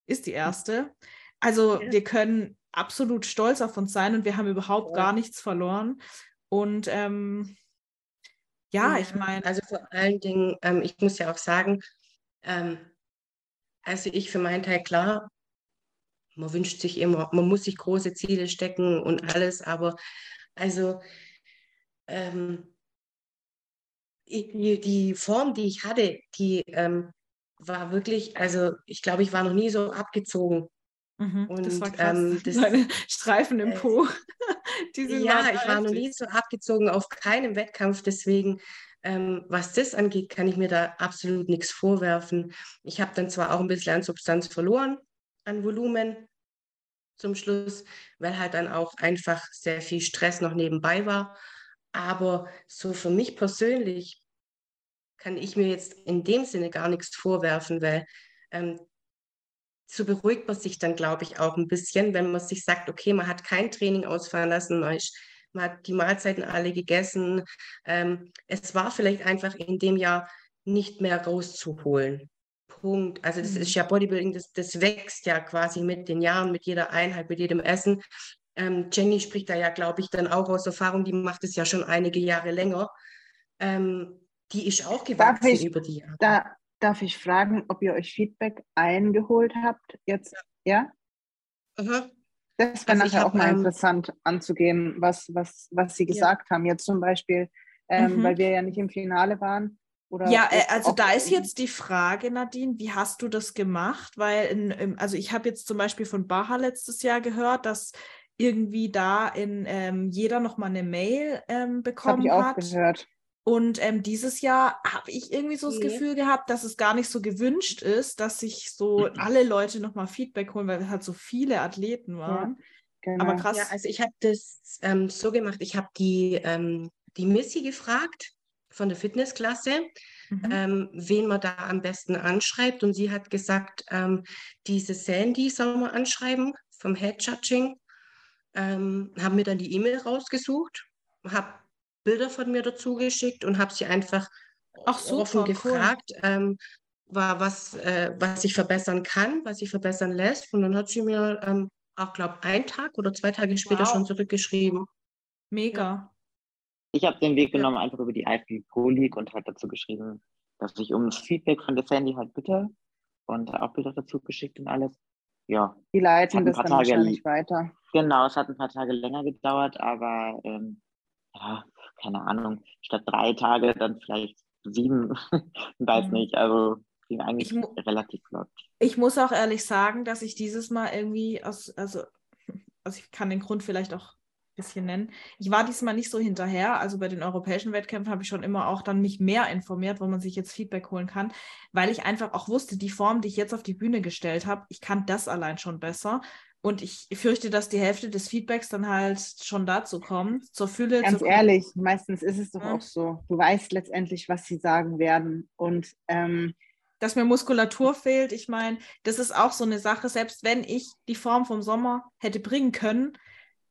ist die erste. Also ja. wir können absolut stolz auf uns sein und wir haben überhaupt gar nichts verloren. Und ähm, ja, ich meine. Also vor allen Dingen, ähm, ich muss ja auch sagen, ähm, also ich für meinen Teil klar, man wünscht sich immer, man muss sich große Ziele stecken und alles, aber also ähm, die, die Form, die ich hatte, die ähm, war wirklich, also ich glaube, ich war noch nie so abgezogen. Mhm, und, das war krass. Ähm, das, Deine Streifen im äh, Po. ja, ich war noch nie so abgezogen auf keinem Wettkampf, deswegen ähm, was das angeht, kann ich mir da absolut nichts vorwerfen. Ich habe dann zwar auch ein bisschen an Substanz verloren, an Volumen, zum Schluss, weil halt dann auch einfach sehr viel Stress noch nebenbei war. Aber so für mich persönlich kann ich mir jetzt in dem Sinne gar nichts vorwerfen, weil ähm, so beruhigt man sich dann, glaube ich, auch ein bisschen, wenn man sich sagt, okay, man hat kein Training ausfallen lassen, man, ist, man hat die Mahlzeiten alle gegessen. Ähm, es war vielleicht einfach in dem Jahr nicht mehr rauszuholen. Punkt. Also das ist mhm. ja Bodybuilding, das, das wächst ja quasi mit den Jahren, mit jeder Einheit, mit jedem Essen. Ähm, Jenny spricht da ja, glaube ich, dann auch aus Erfahrung, die macht es ja schon einige Jahre länger. Ähm, die ist auch gewachsen ich, über die Jahre. Da, darf ich fragen, ob ihr euch Feedback eingeholt habt jetzt? Ja? ja? Das wäre also nachher auch mal ähm, interessant anzugehen, was, was, was sie gesagt ja. haben. Jetzt zum Beispiel, ähm, mhm. weil wir ja nicht im Finale waren, oder ja, äh, also da ist jetzt die Frage, Nadine, wie hast du das gemacht? Weil, in, also ich habe jetzt zum Beispiel von Baha letztes Jahr gehört, dass irgendwie da in ähm, jeder nochmal eine Mail ähm, bekommen das hat. Ich auch gehört. Und ähm, dieses Jahr habe ich irgendwie so das Gefühl gehabt, dass es gar nicht so gewünscht ist, dass sich so mhm. alle Leute nochmal Feedback holen, weil es halt so viele Athleten waren. Ja, genau. Aber krass. Ja, also ich habe das ähm, so gemacht, ich habe die, ähm, die Missy gefragt, von der Fitnessklasse, mhm. ähm, wen man da am besten anschreibt. Und sie hat gesagt, ähm, diese Sandy soll man anschreiben vom Head Judging. Ähm, haben mir dann die E-Mail rausgesucht, habe Bilder von mir dazu geschickt und habe sie einfach Ach, super, offen gefragt, cool. Ähm, war was, äh, was ich verbessern kann, was ich verbessern lässt. Und dann hat sie mir ähm, auch, glaube ich, einen Tag oder zwei Tage später wow. schon zurückgeschrieben. Mega. Ich habe den Weg genommen, einfach über die IFB Pro League und halt dazu geschrieben, dass ich um das Feedback von der Sandy halt bitte und auch Bilder dazu geschickt und alles. Ja. Die leiten das dann Tage wahrscheinlich weiter. Genau, es hat ein paar Tage länger gedauert, aber ähm, ja, keine Ahnung, statt drei Tage dann vielleicht sieben, weiß mhm. nicht, also ging eigentlich relativ flott. Ich muss auch ehrlich sagen, dass ich dieses Mal irgendwie aus, also, also ich kann den Grund vielleicht auch bisschen nennen. Ich war diesmal nicht so hinterher. Also bei den europäischen Wettkämpfen habe ich schon immer auch dann mich mehr informiert, wo man sich jetzt Feedback holen kann, weil ich einfach auch wusste, die Form, die ich jetzt auf die Bühne gestellt habe, ich kann das allein schon besser. Und ich fürchte, dass die Hälfte des Feedbacks dann halt schon dazu kommt, zur Fülle. Ganz ehrlich, meistens ist es doch ja. auch so. Du weißt letztendlich, was sie sagen werden. Und ähm, dass mir Muskulatur fehlt. Ich meine, das ist auch so eine Sache, selbst wenn ich die Form vom Sommer hätte bringen können,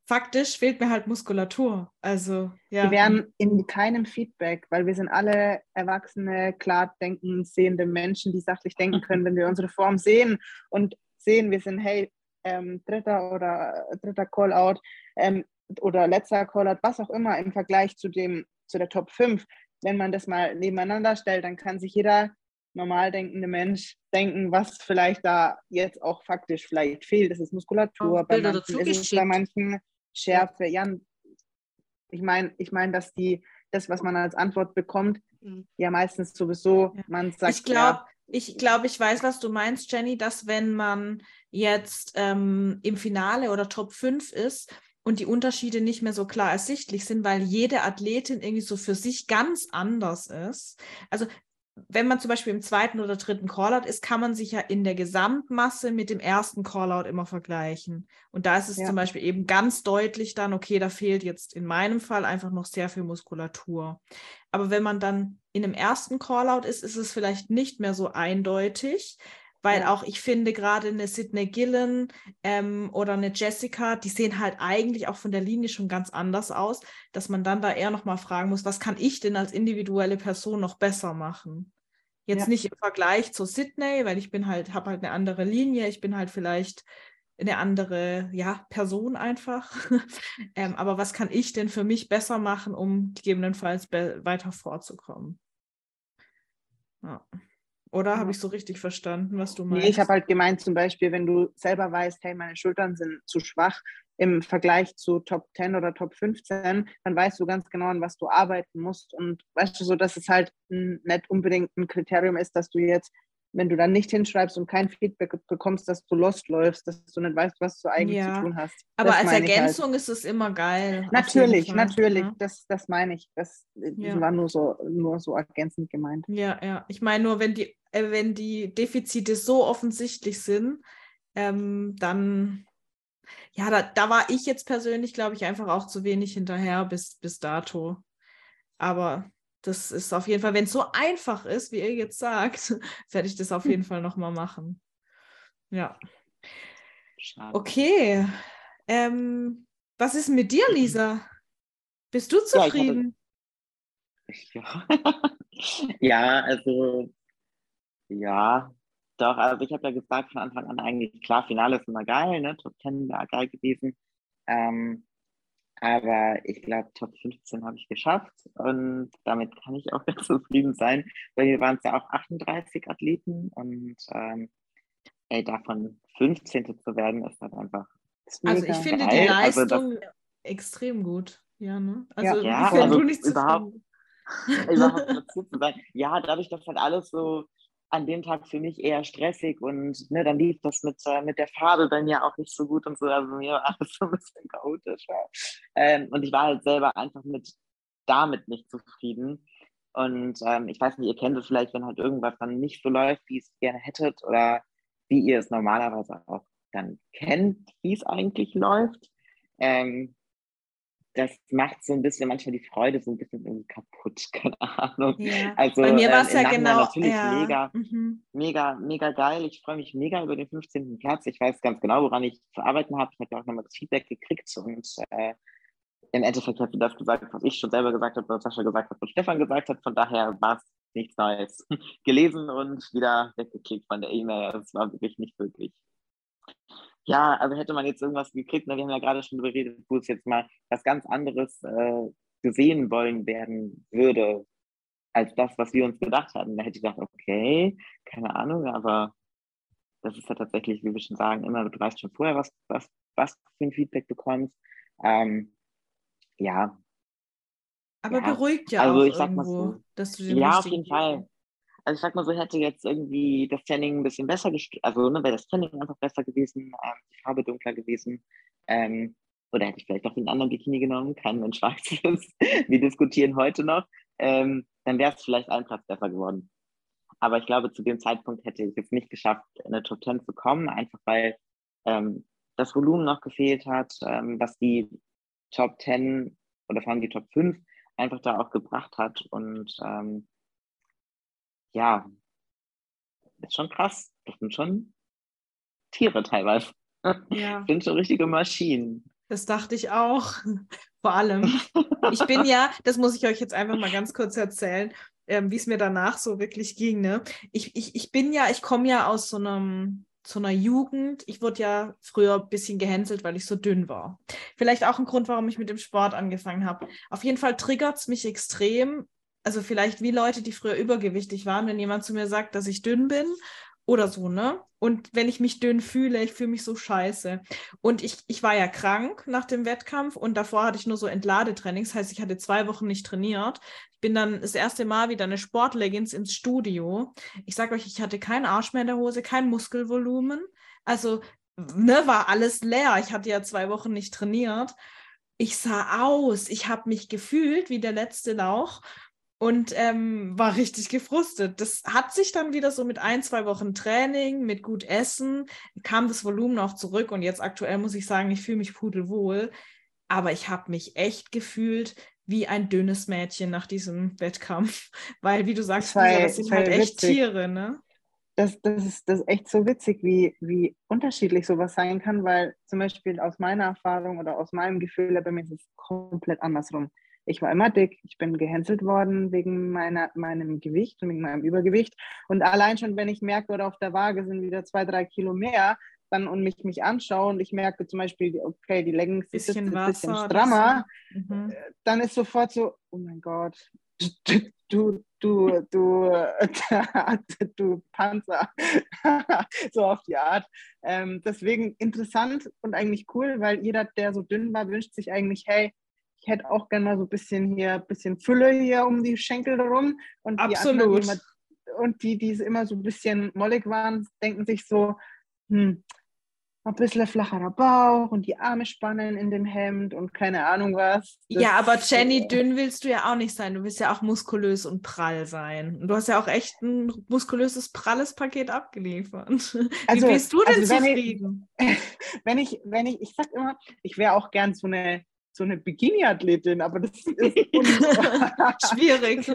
faktisch fehlt mir halt Muskulatur. Also, ja. Wir wären in keinem Feedback, weil wir sind alle erwachsene, klar denkend, sehende Menschen, die sachlich denken können, wenn wir unsere Form sehen und sehen, wir sind, hey, ähm, dritter oder dritter Callout ähm, oder letzter Callout, was auch immer im Vergleich zu dem, zu der Top 5. Wenn man das mal nebeneinander stellt, dann kann sich jeder normal denkende Mensch denken, was vielleicht da jetzt auch faktisch vielleicht fehlt. Das ist Muskulatur, bei manchen ist es bei manchen Schärfe. Ja, ich meine, ich meine, dass die, das, was man als Antwort bekommt, mhm. ja meistens sowieso, ja. man sagt. Ich glaube, ja, ich glaube, ich weiß, was du meinst, Jenny, dass wenn man jetzt ähm, im Finale oder Top 5 ist und die Unterschiede nicht mehr so klar ersichtlich sind, weil jede Athletin irgendwie so für sich ganz anders ist. Also wenn man zum Beispiel im zweiten oder dritten Callout ist, kann man sich ja in der Gesamtmasse mit dem ersten Callout immer vergleichen. Und da ist es ja. zum Beispiel eben ganz deutlich dann, okay, da fehlt jetzt in meinem Fall einfach noch sehr viel Muskulatur. Aber wenn man dann in dem ersten Callout ist, ist es vielleicht nicht mehr so eindeutig, weil ja. auch ich finde, gerade eine Sydney Gillen ähm, oder eine Jessica, die sehen halt eigentlich auch von der Linie schon ganz anders aus, dass man dann da eher nochmal fragen muss, was kann ich denn als individuelle Person noch besser machen? Jetzt ja. nicht im Vergleich zu Sydney, weil ich bin halt, habe halt eine andere Linie, ich bin halt vielleicht eine andere ja, Person einfach. ähm, aber was kann ich denn für mich besser machen, um gegebenenfalls weiter vorzukommen? Ja. Oder habe ich so richtig verstanden, was du meinst? Nee, ich habe halt gemeint, zum Beispiel, wenn du selber weißt, hey, meine Schultern sind zu schwach im Vergleich zu Top 10 oder Top 15, dann weißt du ganz genau, an was du arbeiten musst. Und weißt du so, dass es halt nicht unbedingt ein Kriterium ist, dass du jetzt wenn du dann nicht hinschreibst und kein Feedback bekommst, dass du lost läufst, dass du nicht weißt, was du eigentlich ja. zu tun hast. Aber das als halt. Ergänzung halt. ist es immer geil. Natürlich, natürlich. Ja. Das, das meine ich. Das, ja. war nur so, nur so ergänzend gemeint. Ja, ja. Ich meine nur, wenn die, äh, wenn die Defizite so offensichtlich sind, ähm, dann ja, da, da war ich jetzt persönlich, glaube ich, einfach auch zu wenig hinterher bis, bis dato. Aber das ist auf jeden Fall, wenn es so einfach ist, wie ihr jetzt sagt, werde ich das auf jeden Fall nochmal machen. Ja. Schade. Okay. Ähm, was ist mit dir, Lisa? Bist du zufrieden? Ja, ja also ja, doch, also ich habe ja gesagt von Anfang an eigentlich, klar, Finale ist immer geil, ne? Top 10 wäre geil gewesen. Ähm, aber ich glaube, Top 15 habe ich geschafft und damit kann ich auch ganz zufrieden sein, weil hier waren es ja auch 38 Athleten und ähm, ey, davon 15. zu werden, ist halt einfach. Also ich finde geil. die Leistung also extrem gut. Ja, ne? Also, ja, ja also du nicht überhaupt, überhaupt zu sein. Ja, dadurch, dass halt alles so an dem Tag für mich eher stressig und ne, dann lief das mit, äh, mit der Farbe bei mir auch nicht so gut und so. Also mir war alles so ein bisschen chaotisch. Ja. Ähm, und ich war halt selber einfach mit damit nicht zufrieden. Und ähm, ich weiß nicht, ihr kennt es vielleicht, wenn halt irgendwas dann nicht so läuft, wie es gerne hättet oder wie ihr es normalerweise auch dann kennt, wie es eigentlich läuft. Ähm, das macht so ein bisschen manchmal die Freude so ein bisschen kaputt, keine Ahnung. Ja. Also, Bei mir war es ähm, ja genau. Natürlich ja. mega, mhm. mega, mega geil. Ich freue mich mega über den 15. Platz. Ich weiß ganz genau, woran ich zu arbeiten habe. Ich habe ja auch nochmal das Feedback gekriegt und äh, im Endeffekt hat sie das gesagt, was ich schon selber gesagt habe, was Sascha gesagt hat, was Stefan gesagt hat. Von daher war es nichts Neues. Gelesen und wieder weggeklickt von der E-Mail. Es war wirklich nicht wirklich ja, also hätte man jetzt irgendwas gekriegt, ne, wir haben ja gerade schon darüber geredet, wo es jetzt mal was ganz anderes äh, gesehen wollen werden würde, als das, was wir uns gedacht hatten. Da hätte ich gedacht, okay, keine Ahnung, aber das ist ja tatsächlich, wie wir schon sagen, immer, du weißt schon vorher, was, was, was für ein Feedback bekommst. Ähm, ja. Aber ja. beruhigt ja also, auch irgendwo, so, dass du den Ja, auf jeden Fall. Also ich sag mal so, hätte jetzt irgendwie das Training ein bisschen besser, also ne, wäre das Training einfach besser gewesen, ähm, die Farbe dunkler gewesen. Ähm, oder hätte ich vielleicht auch den anderen Bikini genommen, kein Mensch weiß es. Wir diskutieren heute noch. Ähm, dann wäre es vielleicht ein Platz besser geworden. Aber ich glaube, zu dem Zeitpunkt hätte ich es nicht geschafft, in eine Top 10 zu kommen, einfach weil ähm, das Volumen noch gefehlt hat, ähm, was die Top 10 oder vor allem die Top 5 einfach da auch gebracht hat. Und ähm, ja, ist schon krass. Das sind schon Tiere teilweise. Ja. Das sind schon richtige Maschinen. Das dachte ich auch. Vor allem. Ich bin ja, das muss ich euch jetzt einfach mal ganz kurz erzählen, ähm, wie es mir danach so wirklich ging. Ne? Ich, ich, ich bin ja, ich komme ja aus so einem so einer Jugend. Ich wurde ja früher ein bisschen gehänselt, weil ich so dünn war. Vielleicht auch ein Grund, warum ich mit dem Sport angefangen habe. Auf jeden Fall triggert es mich extrem. Also vielleicht wie Leute, die früher übergewichtig waren, wenn jemand zu mir sagt, dass ich dünn bin oder so, ne? Und wenn ich mich dünn fühle, ich fühle mich so scheiße. Und ich, ich war ja krank nach dem Wettkampf und davor hatte ich nur so Entladetrainings, heißt, ich hatte zwei Wochen nicht trainiert. Ich bin dann das erste Mal wieder eine Sportleggings ins Studio. Ich sage euch, ich hatte keinen Arsch mehr in der Hose, kein Muskelvolumen. Also, ne, war alles leer. Ich hatte ja zwei Wochen nicht trainiert. Ich sah aus, ich habe mich gefühlt wie der letzte Lauch und ähm, war richtig gefrustet. Das hat sich dann wieder so mit ein, zwei Wochen Training, mit gut Essen, kam das Volumen auch zurück und jetzt aktuell muss ich sagen, ich fühle mich pudelwohl, aber ich habe mich echt gefühlt wie ein dünnes Mädchen nach diesem Wettkampf, weil wie du sagst, das, das sind halt echt witzig. Tiere, ne? Das, das, ist, das ist echt so witzig, wie, wie unterschiedlich sowas sein kann, weil zum Beispiel aus meiner Erfahrung oder aus meinem Gefühl, bei mir ist es komplett andersrum ich war immer dick. Ich bin gehänselt worden wegen meiner, meinem Gewicht und wegen meinem Übergewicht. Und allein schon, wenn ich merke, oder auf der Waage sind wieder zwei, drei Kilo mehr, dann und mich, mich anschaue und ich merke zum Beispiel, okay, die Leggings sind ein bisschen strammer, so. mhm. Äh, dann ist sofort so, oh mein Gott, du, du, du, du Panzer, so auf die Art. Ähm, deswegen interessant und eigentlich cool, weil jeder, der so dünn war, wünscht sich eigentlich, hey, ich hätte auch gerne mal so ein bisschen hier, ein bisschen Fülle hier um die Schenkel herum. Und Absolut. Die anderen, und die, die immer so ein bisschen mollig waren, denken sich so, hm, ein bisschen flacherer Bauch und die Arme spannen in dem Hemd und keine Ahnung was. Das ja, aber Jenny, dünn willst du ja auch nicht sein. Du willst ja auch muskulös und prall sein. Und du hast ja auch echt ein muskulöses, pralles Paket abgeliefert. Also, Wie bist du denn also wenn zufrieden? Ich, wenn ich, wenn ich, ich sag immer, ich wäre auch gern so eine so eine Bikini-Athletin, aber das ist schwierig.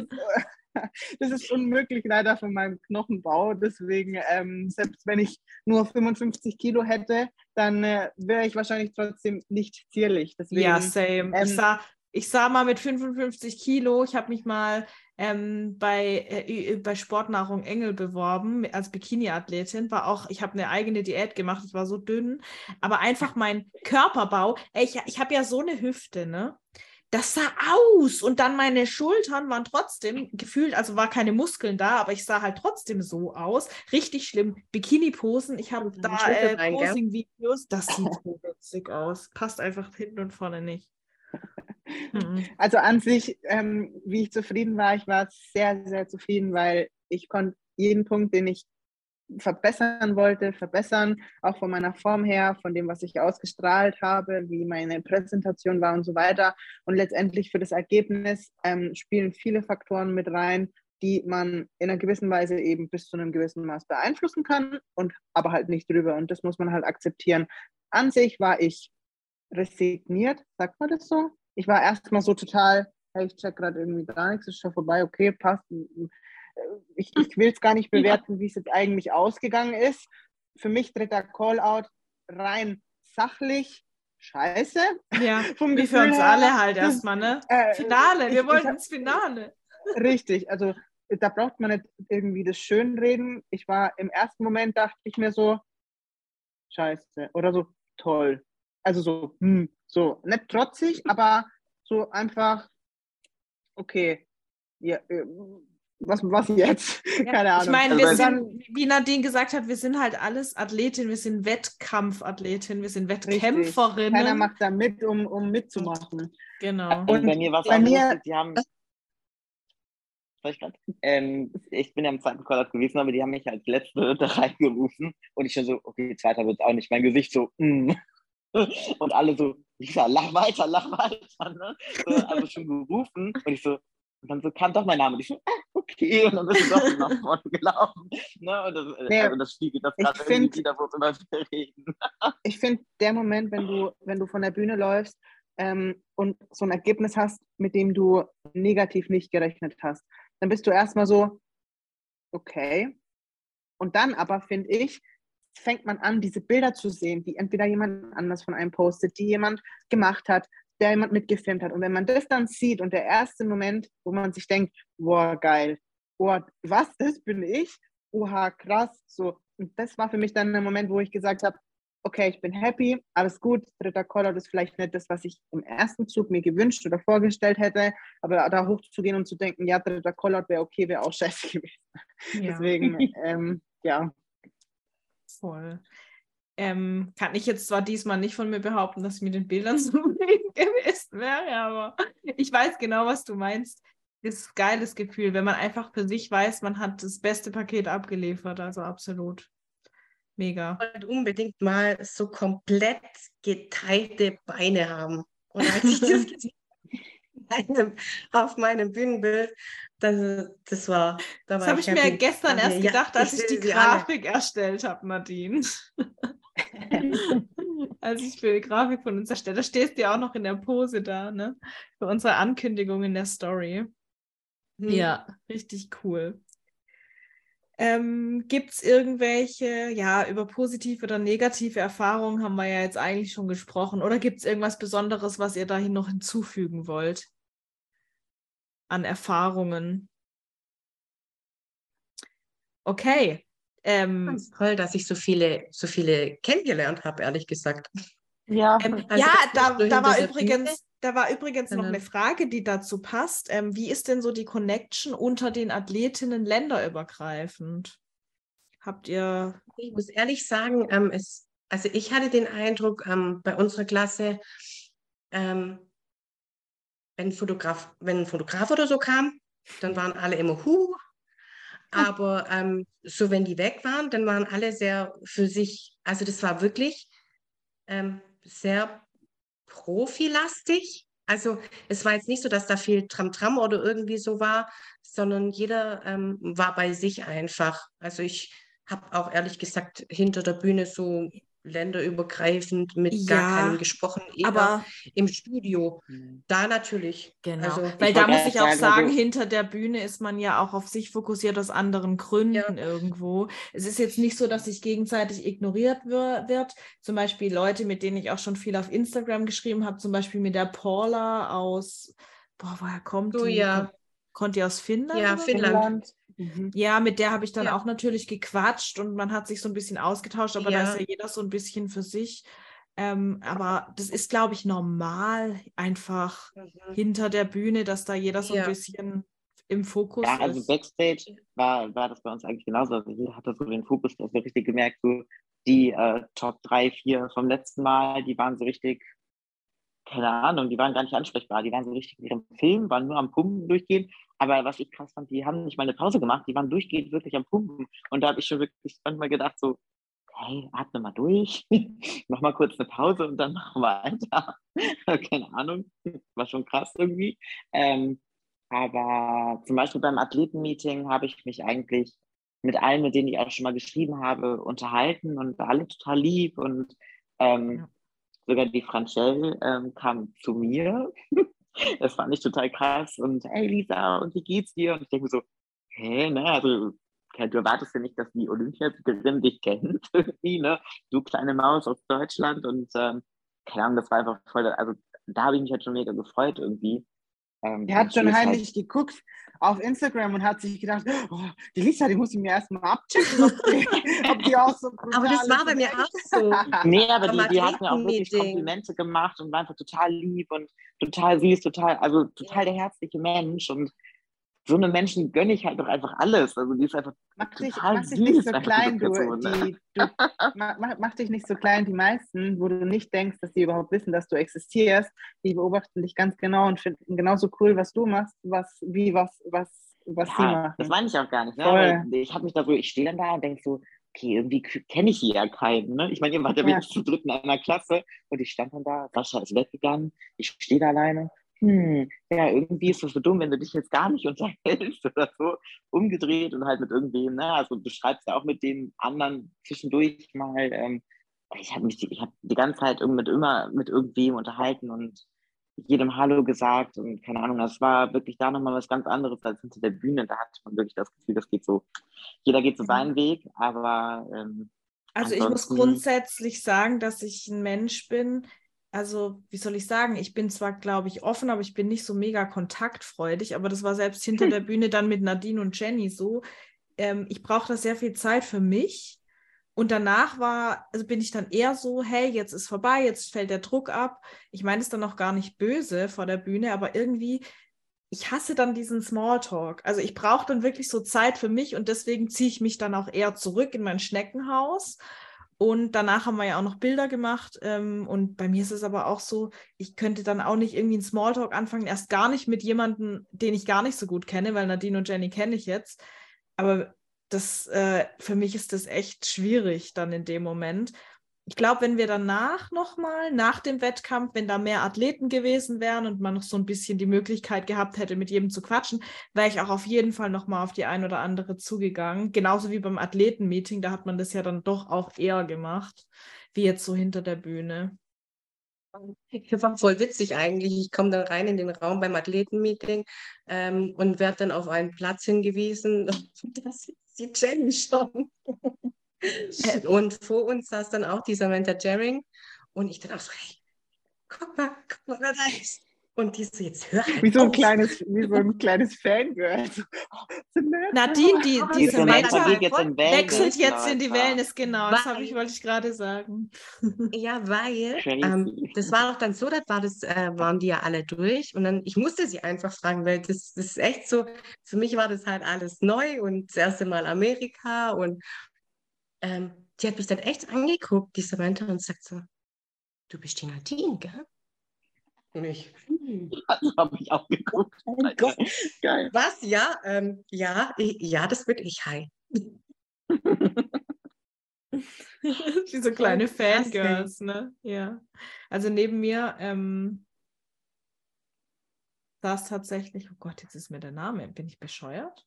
Das ist unmöglich leider von meinem Knochenbau. Deswegen, ähm, selbst wenn ich nur 55 Kilo hätte, dann äh, wäre ich wahrscheinlich trotzdem nicht zierlich. Deswegen, ja, same. Ähm, ich, sah, ich sah mal mit 55 Kilo, ich habe mich mal ähm, bei, äh, bei Sportnahrung Engel beworben als Bikini-Athletin. War auch, ich habe eine eigene Diät gemacht, ich war so dünn. Aber einfach mein Körperbau, ey, ich, ich habe ja so eine Hüfte, ne? Das sah aus und dann meine Schultern waren trotzdem gefühlt, also war keine Muskeln da, aber ich sah halt trotzdem so aus. Richtig schlimm. Bikini-Posen, ich habe da äh, Posing-Videos, das sieht so witzig aus. Passt einfach hinten und vorne nicht. Mhm. Also an sich, ähm, wie ich zufrieden war, ich war sehr, sehr zufrieden, weil ich konnte jeden Punkt, den ich verbessern wollte, verbessern, auch von meiner Form her, von dem, was ich ausgestrahlt habe, wie meine Präsentation war und so weiter. Und letztendlich für das Ergebnis ähm, spielen viele Faktoren mit rein, die man in einer gewissen Weise eben bis zu einem gewissen Maß beeinflussen kann und aber halt nicht drüber. Und das muss man halt akzeptieren. An sich war ich resigniert, sagt man das so? Ich war erstmal so total, hey, ich check gerade irgendwie gar nichts, ist schon vorbei, okay, passt. Ich, ich will es gar nicht bewerten, wie es jetzt eigentlich ausgegangen ist. Für mich dritter Callout rein sachlich, scheiße. Ja, Vom wie für uns her. alle halt erstmal, ne? Äh, Finale, wir ich, wollen ins Finale. Richtig, also da braucht man nicht irgendwie das Schönreden. Ich war im ersten Moment, dachte ich mir so, scheiße, oder so, toll. Also so, hm, so, nicht trotzig, aber so einfach, okay, ja, äh, was, was jetzt? Ja. Keine Ahnung. Ich meine, wir also sind, wie Nadine gesagt hat, wir sind halt alles Athletinnen, wir sind Wettkampfathletinnen, wir sind Wettkämpferinnen. Keiner macht da mit, um, um mitzumachen. Genau. Und, Und bei mir war es auch mir, die haben. Ich, ähm, ich bin ja im zweiten Call gewesen, aber die haben mich als Letzte da reingerufen und ich schon so, okay, zweiter wird es auch nicht. Mein Gesicht so, mm. Und alle so, Lisa, lach weiter, lach weiter. Ne? So, also schon gerufen und ich so, und dann so kam doch mein Name. Und ich so, ah, okay. Und dann bist du doch nach vorne gelaufen. Ne? Und das, nee, also das spiegelt das gerade irgendwie wieder, worüber wir reden. ich finde, der Moment, wenn du, wenn du von der Bühne läufst ähm, und so ein Ergebnis hast, mit dem du negativ nicht gerechnet hast, dann bist du erstmal so, okay. Und dann aber, finde ich, fängt man an, diese Bilder zu sehen, die entweder jemand anders von einem postet, die jemand gemacht hat, der jemand mitgefilmt hat. Und wenn man das dann sieht und der erste Moment, wo man sich denkt, boah, geil, boah, was, das bin ich? Oha, krass, so. Und das war für mich dann der Moment, wo ich gesagt habe, okay, ich bin happy, alles gut, dritter Callout ist vielleicht nicht das, was ich im ersten Zug mir gewünscht oder vorgestellt hätte, aber da hochzugehen und zu denken, ja, dritter Callout wäre okay, wäre auch scheiße gewesen. Ja. Deswegen, ähm, ja. Voll. Ähm, kann ich jetzt zwar diesmal nicht von mir behaupten, dass ich mit den Bildern so gewesen wäre, aber ich weiß genau, was du meinst. Das ist ein geiles Gefühl, wenn man einfach für sich weiß, man hat das beste Paket abgeliefert. Also absolut. Mega. Und unbedingt mal so komplett geteilte Beine haben. Und als ich das gesehen habe auf meinem Bühnenbild, das, das war. Da das habe ich mir gestern erst gedacht, ja, als ich die Grafik alle. erstellt habe, Nadine. als ich für die Grafik von uns erstellt da stehst du ja auch noch in der Pose da, ne? Für unsere Ankündigung in der Story. Hm. Ja, richtig cool. Ähm, Gibt es irgendwelche, ja, über positive oder negative Erfahrungen haben wir ja jetzt eigentlich schon gesprochen. Oder gibt es irgendwas Besonderes, was ihr dahin noch hinzufügen wollt? An Erfahrungen. Okay, ähm, Ganz toll, dass ich so viele, so viele kennengelernt habe, ehrlich gesagt. Ja, ähm, also ja da, da war übrigens, da war übrigens noch eine Frage, die dazu passt. Ähm, wie ist denn so die Connection unter den Athletinnen länderübergreifend? Habt ihr. Ich muss ehrlich sagen, ähm, es, also ich hatte den Eindruck ähm, bei unserer Klasse, ähm, wenn, Fotograf, wenn ein Fotograf oder so kam, dann waren alle immer, hu, aber ähm, so, wenn die weg waren, dann waren alle sehr für sich, also das war wirklich ähm, sehr profilastig. Also es war jetzt nicht so, dass da viel Tram-Tram oder irgendwie so war, sondern jeder ähm, war bei sich einfach. Also ich habe auch ehrlich gesagt hinter der Bühne so länderübergreifend mit ja, gar keinem gesprochen, aber im Studio. Mhm. Da natürlich. Genau. Also, Weil da muss ich auch sagen, also, hinter der Bühne ist man ja auch auf sich fokussiert aus anderen Gründen ja. irgendwo. Es ist jetzt nicht so, dass sich gegenseitig ignoriert wird. Zum Beispiel Leute, mit denen ich auch schon viel auf Instagram geschrieben habe, zum Beispiel mit der Paula aus, boah, woher kommt oh, die? Ja. Kommt die aus Finnland? Ja, Finnland. Mhm. Ja, mit der habe ich dann ja. auch natürlich gequatscht und man hat sich so ein bisschen ausgetauscht, aber ja. da ist ja jeder so ein bisschen für sich. Ähm, aber das ist, glaube ich, normal einfach mhm. hinter der Bühne, dass da jeder so ein bisschen im Fokus ja, also Backstage war, war das bei uns eigentlich genauso. Also jeder hatte so den Fokus, das so richtig gemerkt, so die äh, Top 3, 4 vom letzten Mal, die waren so richtig, keine Ahnung, die waren gar nicht ansprechbar. Die waren so richtig in ihrem Film, waren nur am Pumpen durchgehen. Aber was ich krass fand, die haben nicht mal eine Pause gemacht, die waren durchgehend wirklich am Pumpen. Und da habe ich schon wirklich manchmal gedacht, so, hey, atme mal durch, mach mal kurz eine Pause und dann machen wir weiter. Keine Ahnung, war schon krass irgendwie. Ähm, aber zum Beispiel beim Athletenmeeting habe ich mich eigentlich mit allen, mit denen ich auch schon mal geschrieben habe, unterhalten und alle total lieb. Und ähm, ja. sogar die Franchelle ähm, kam zu mir das fand ich total krass. Und hey Lisa, und wie geht's dir? Und ich denke so, hä, ne, also du erwartest ja nicht, dass die Olympiasiegerin dich kennt, irgendwie, ne? Du kleine Maus aus Deutschland und ähm, keine Ahnung, das war einfach voll, also da habe ich mich halt schon mega gefreut irgendwie. Ähm, er hat schon heimlich halt geguckt auf Instagram und hat sich gedacht, oh, die Lisa, die muss ich mir erstmal abchecken, ob die, ob die auch so Aber das war bei mir auch so. nee, aber die, die hat mir auch wirklich Komplimente gemacht und war einfach total lieb und total süß, total, also total der herzliche Mensch und so eine Menschen gönne ich halt doch einfach alles. Also die ist einfach mach dich, total mach dich nicht so klein, du, die, du mach, mach, dich nicht so klein, die meisten, wo du nicht denkst, dass die überhaupt wissen, dass du existierst, die beobachten dich ganz genau und finden genauso cool, was du machst, was, wie was, was, was ja, sie machen. Das meine ich auch gar nicht. Ne? Ich habe mich da so, ich stehe dann da und denke so, okay, irgendwie kenne ich hier ja keinen. Ne? Ich meine, ihr wart ja, ja. zu dritt in einer Klasse und ich stand dann da, Sascha ist weggegangen, ich stehe da alleine hm, ja, irgendwie ist das so dumm, wenn du dich jetzt gar nicht unterhältst oder so, umgedreht und halt mit irgendwem, ne, also du schreibst ja auch mit den anderen zwischendurch mal, ähm, ich habe mich, ich habe die ganze Zeit mit immer mit irgendwem unterhalten und jedem Hallo gesagt und keine Ahnung, das war wirklich da nochmal was ganz anderes als hinter der Bühne, da hatte man wirklich das Gefühl, das geht so, jeder geht so seinen Weg, aber ähm, also ich muss grundsätzlich sagen, dass ich ein Mensch bin, also wie soll ich sagen, ich bin zwar, glaube ich, offen, aber ich bin nicht so mega kontaktfreudig, aber das war selbst hinter der Bühne dann mit Nadine und Jenny so. Ähm, ich brauche da sehr viel Zeit für mich. Und danach war, also bin ich dann eher so, hey, jetzt ist vorbei, jetzt fällt der Druck ab. Ich meine es dann auch gar nicht böse vor der Bühne, aber irgendwie, ich hasse dann diesen Smalltalk. Also ich brauche dann wirklich so Zeit für mich und deswegen ziehe ich mich dann auch eher zurück in mein Schneckenhaus und danach haben wir ja auch noch Bilder gemacht. Ähm, und bei mir ist es aber auch so, ich könnte dann auch nicht irgendwie einen Smalltalk anfangen, erst gar nicht mit jemandem, den ich gar nicht so gut kenne, weil Nadine und Jenny kenne ich jetzt. Aber das, äh, für mich ist das echt schwierig dann in dem Moment ich glaube, wenn wir danach nochmal, nach dem Wettkampf, wenn da mehr Athleten gewesen wären und man noch so ein bisschen die Möglichkeit gehabt hätte, mit jedem zu quatschen, wäre ich auch auf jeden Fall nochmal auf die ein oder andere zugegangen. Genauso wie beim Athletenmeeting, da hat man das ja dann doch auch eher gemacht, wie jetzt so hinter der Bühne. Das war voll witzig eigentlich. Ich komme dann rein in den Raum beim Athletenmeeting ähm, und werde dann auf einen Platz hingewiesen. Das ist die Jenny schon. Äh, und vor uns saß dann auch die Samantha Jering und ich dann auch so, hey, guck mal, guck mal, wer da ist. Und die so, jetzt hör halt Wie so ein auf. kleines, wie so ein kleines Fangirl. Nadine, die, die Samantha wechselt jetzt in die Wellness, genau. Weil, das ich, wollte ich gerade sagen. Ja, weil ähm, das war auch dann so, das, war das äh, waren die ja alle durch. Und dann, ich musste sie einfach fragen, weil das, das ist echt so, für mich war das halt alles neu und das erste Mal Amerika und ähm, die hat mich dann echt angeguckt, die Samantha, und sagt so, du bist die Nadine, gell? Und ich, hm. Das habe ich auch geguckt. Oh Gott. Geil. Was? Ja, ähm, ja, ja, das wird ich. Hi. Wie so kleine Fangirls, ne? Ja. Also neben mir ähm, saß tatsächlich, oh Gott, jetzt ist mir der Name, bin ich bescheuert?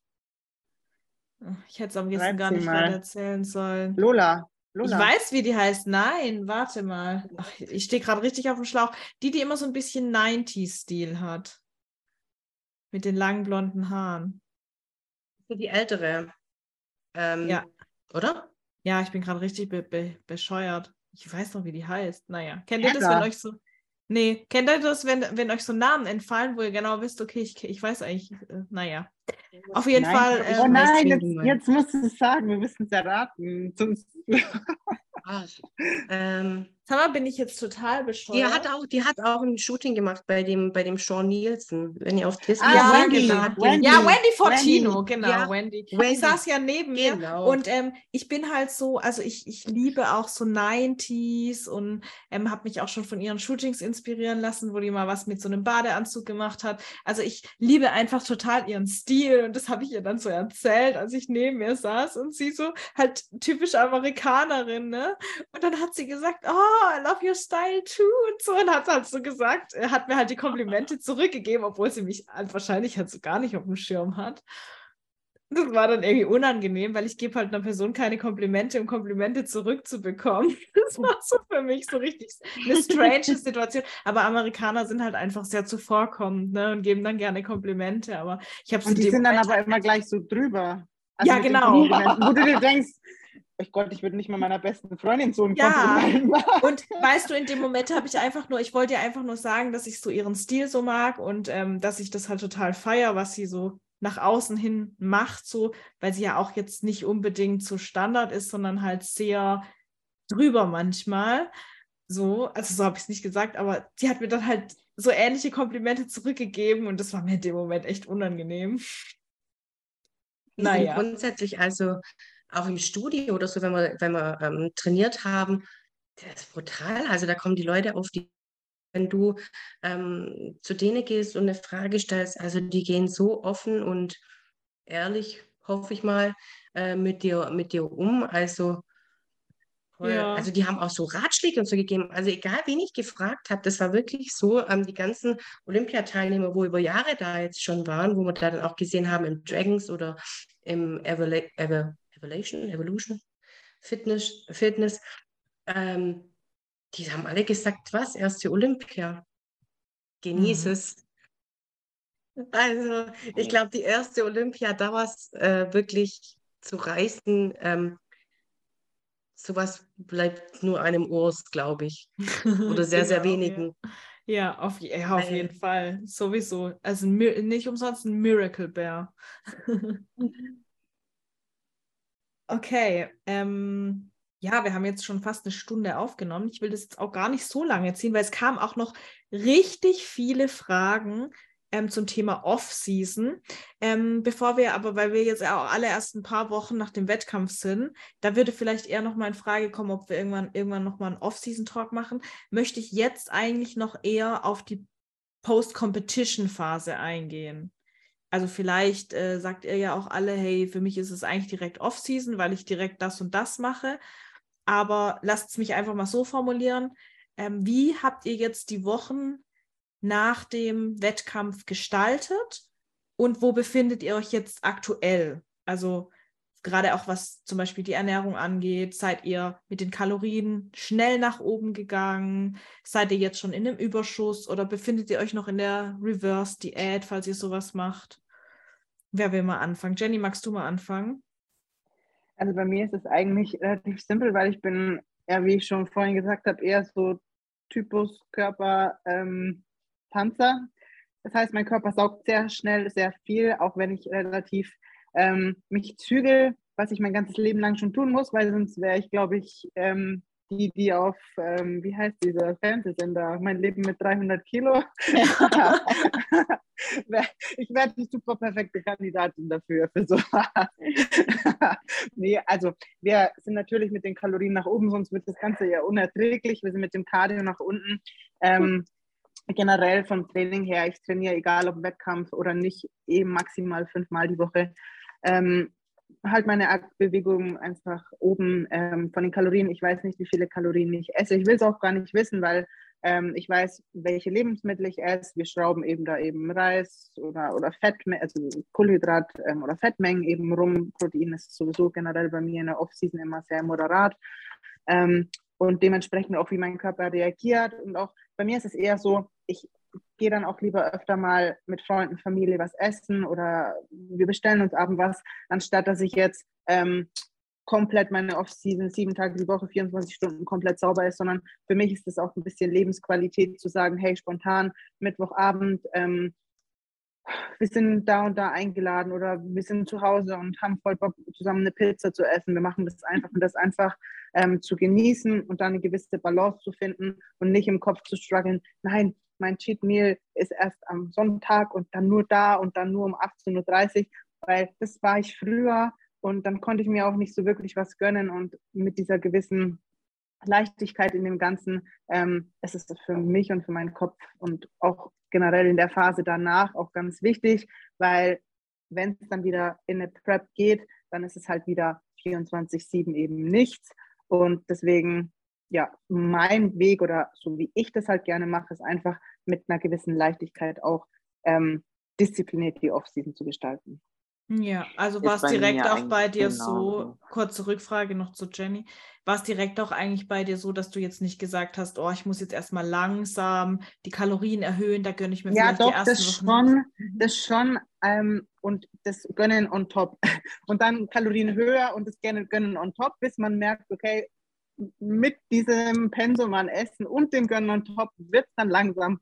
Ich hätte es am liebsten gar nicht mal. erzählen sollen. Lola. Lola. Ich weiß, wie die heißt. Nein, warte mal. Ach, ich stehe gerade richtig auf dem Schlauch. Die, die immer so ein bisschen 90s-Stil hat. Mit den langen blonden Haaren. Die ältere. Ähm, ja. Oder? Ja, ich bin gerade richtig be be bescheuert. Ich weiß noch, wie die heißt. Naja, kennt ihr das, wenn euch so. Nee, kennt ihr das, wenn, wenn euch so Namen entfallen, wo ihr genau wisst, okay, ich, ich weiß eigentlich, äh, naja. Auf jeden nein, Fall. Äh, oh nein, jetzt, jetzt, musst du es sagen, wir müssen es erraten. Sonst... ähm, Sag mal, bin ich jetzt total bescheuert? Die hat auch, die hat auch ein Shooting gemacht bei dem, bei dem Sean Nielsen, wenn ihr auf Disney ah, ja, Wendy, Wendy, Ja, Wendy Fortino, Wendy. genau, ja. Wendy. Wendy. Ich saß ja neben genau. mir und ähm, ich bin halt so, also ich, ich liebe auch so 90s und ähm, habe mich auch schon von ihren Shootings inspirieren lassen, wo die mal was mit so einem Badeanzug gemacht hat. Also ich liebe einfach total ihren Stil und das habe ich ihr dann so erzählt, als ich neben mir saß und sie so halt typisch Amerikanerin, ne? Und dann hat sie gesagt, oh, I love your style too und so und hat halt so gesagt, hat mir halt die Komplimente zurückgegeben, obwohl sie mich wahrscheinlich halt so gar nicht auf dem Schirm hat. Das war dann irgendwie unangenehm, weil ich gebe halt einer Person keine Komplimente, um Komplimente zurückzubekommen. Das war so für mich so richtig eine strange Situation. Aber Amerikaner sind halt einfach sehr zuvorkommend ne, und geben dann gerne Komplimente. Aber ich habe Und die sind dann aber immer gleich so drüber. Also ja, genau. Wo du dir denkst, ich Gott, ich würde nicht mal meiner besten Freundin so ein ja. Und weißt du, in dem Moment habe ich einfach nur, ich wollte dir einfach nur sagen, dass ich so ihren Stil so mag und ähm, dass ich das halt total feier, was sie so nach außen hin macht, so, weil sie ja auch jetzt nicht unbedingt so Standard ist, sondern halt sehr drüber manchmal. So, also so habe ich es nicht gesagt, aber sie hat mir dann halt so ähnliche Komplimente zurückgegeben und das war mir in dem Moment echt unangenehm. Naja. grundsätzlich, also auch im Studio oder so, wenn wir, wenn wir ähm, trainiert haben, das ist brutal. Also da kommen die Leute auf die, wenn du ähm, zu denen gehst und eine Frage stellst, also die gehen so offen und ehrlich, hoffe ich mal, äh, mit, dir, mit dir um. Also ja. Also die haben auch so Ratschläge und so gegeben. Also egal, wen ich gefragt habe, das war wirklich so, ähm, die ganzen Olympiateilnehmer, wo über Jahre da jetzt schon waren, wo wir da dann auch gesehen haben im Dragons oder im Evol Evo Evolution, Evolution, Fitness, Fitness ähm, die haben alle gesagt, was, erste Olympia. Genieß mhm. es. Also, ich glaube, die erste Olympia, da war es äh, wirklich zu reißen. Ähm, sowas bleibt nur einem Urs, glaube ich. Oder sehr, genau, sehr wenigen. Ja, ja auf, ja, auf jeden Fall. Sowieso. Also nicht umsonst ein Miracle Bear. okay. Ähm, ja, wir haben jetzt schon fast eine Stunde aufgenommen. Ich will das jetzt auch gar nicht so lange ziehen, weil es kamen auch noch richtig viele Fragen ähm, zum Thema Off-Season. Ähm, bevor wir aber, weil wir jetzt auch alle erst ein paar Wochen nach dem Wettkampf sind, da würde vielleicht eher noch mal in Frage kommen, ob wir irgendwann, irgendwann noch mal einen Off-Season-Talk machen, möchte ich jetzt eigentlich noch eher auf die Post-Competition-Phase eingehen. Also vielleicht äh, sagt ihr ja auch alle, hey, für mich ist es eigentlich direkt Off-Season, weil ich direkt das und das mache aber lasst es mich einfach mal so formulieren. Ähm, wie habt ihr jetzt die Wochen nach dem Wettkampf gestaltet und wo befindet ihr euch jetzt aktuell? Also gerade auch was zum Beispiel die Ernährung angeht, seid ihr mit den Kalorien schnell nach oben gegangen? Seid ihr jetzt schon in einem Überschuss oder befindet ihr euch noch in der Reverse-Diät, falls ihr sowas macht? Wer will mal anfangen? Jenny, magst du mal anfangen? Also bei mir ist es eigentlich relativ simpel, weil ich bin, ja, wie ich schon vorhin gesagt habe, eher so Typus Körper ähm, Panzer. Das heißt, mein Körper saugt sehr schnell sehr viel, auch wenn ich relativ ähm, mich zügel, was ich mein ganzes Leben lang schon tun muss, weil sonst wäre ich, glaube ich, ähm, die, die auf, ähm, wie heißt dieser Fernsehsender, mein Leben mit 300 Kilo. Ja. ich werde die super perfekte Kandidatin dafür, für sowas. nee, also wir sind natürlich mit den Kalorien nach oben, sonst wird das Ganze ja unerträglich. Wir sind mit dem Cardio nach unten. Ähm, generell vom Training her, ich trainiere egal ob Wettkampf oder nicht, eben maximal fünfmal die Woche. Ähm, halt meine Bewegung einfach oben ähm, von den Kalorien. Ich weiß nicht, wie viele Kalorien ich esse. Ich will es auch gar nicht wissen, weil ähm, ich weiß, welche Lebensmittel ich esse. Wir schrauben eben da eben Reis oder, oder Fett, also Kohlenhydrat ähm, oder Fettmengen eben rum. Protein ist sowieso generell bei mir in der Off-Season immer sehr moderat. Ähm, und dementsprechend auch, wie mein Körper reagiert. Und auch bei mir ist es eher so, ich gehe dann auch lieber öfter mal mit Freunden, Familie was essen oder wir bestellen uns abends was, anstatt dass ich jetzt ähm, komplett meine Off-Season, sieben Tage die Woche, 24 Stunden komplett sauber ist, sondern für mich ist es auch ein bisschen Lebensqualität zu sagen, hey, spontan, Mittwochabend, ähm, wir sind da und da eingeladen oder wir sind zu Hause und haben voll Bock, zusammen eine Pizza zu essen. Wir machen das einfach und das einfach ähm, zu genießen und dann eine gewisse Balance zu finden und nicht im Kopf zu strugglen. Nein, mein Cheat Meal ist erst am Sonntag und dann nur da und dann nur um 18.30 Uhr, weil das war ich früher und dann konnte ich mir auch nicht so wirklich was gönnen und mit dieser gewissen Leichtigkeit in dem Ganzen, ähm, es ist für mich und für meinen Kopf und auch generell in der Phase danach auch ganz wichtig, weil wenn es dann wieder in eine Prep geht, dann ist es halt wieder 24-7 eben nichts. Und deswegen ja, mein Weg oder so wie ich das halt gerne mache, ist einfach mit einer gewissen Leichtigkeit auch ähm, diszipliniert die Offseason zu gestalten. Ja, also war es direkt auch bei dir genau. so, kurze Rückfrage noch zu Jenny, war es direkt auch eigentlich bei dir so, dass du jetzt nicht gesagt hast, oh, ich muss jetzt erstmal langsam die Kalorien erhöhen, da gönne ich mir ja, vielleicht doch, die ersten das Wochen. Schon, das schon ähm, und das Gönnen on top. Und dann Kalorien höher und das Gönnen on top, bis man merkt, okay, mit diesem Pensum an Essen und dem Gönnen on top wird es dann langsam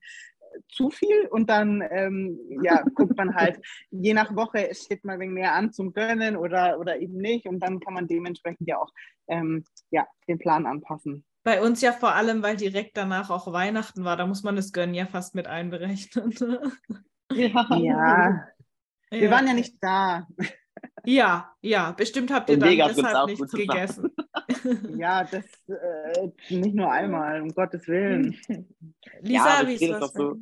zu viel und dann ähm, ja, guckt man halt, je nach Woche steht man wegen mehr an zum Gönnen oder, oder eben nicht und dann kann man dementsprechend ja auch ähm, ja, den Plan anpassen. Bei uns ja vor allem, weil direkt danach auch Weihnachten war, da muss man das Gönnen ja fast mit einberechnen. ja. ja. wir waren ja nicht da. Ja, ja, bestimmt habt ihr dann Vegas deshalb nichts gegessen. Ja, das äh, nicht nur einmal, um Gottes Willen. Lisa, ja, wie ist das? So,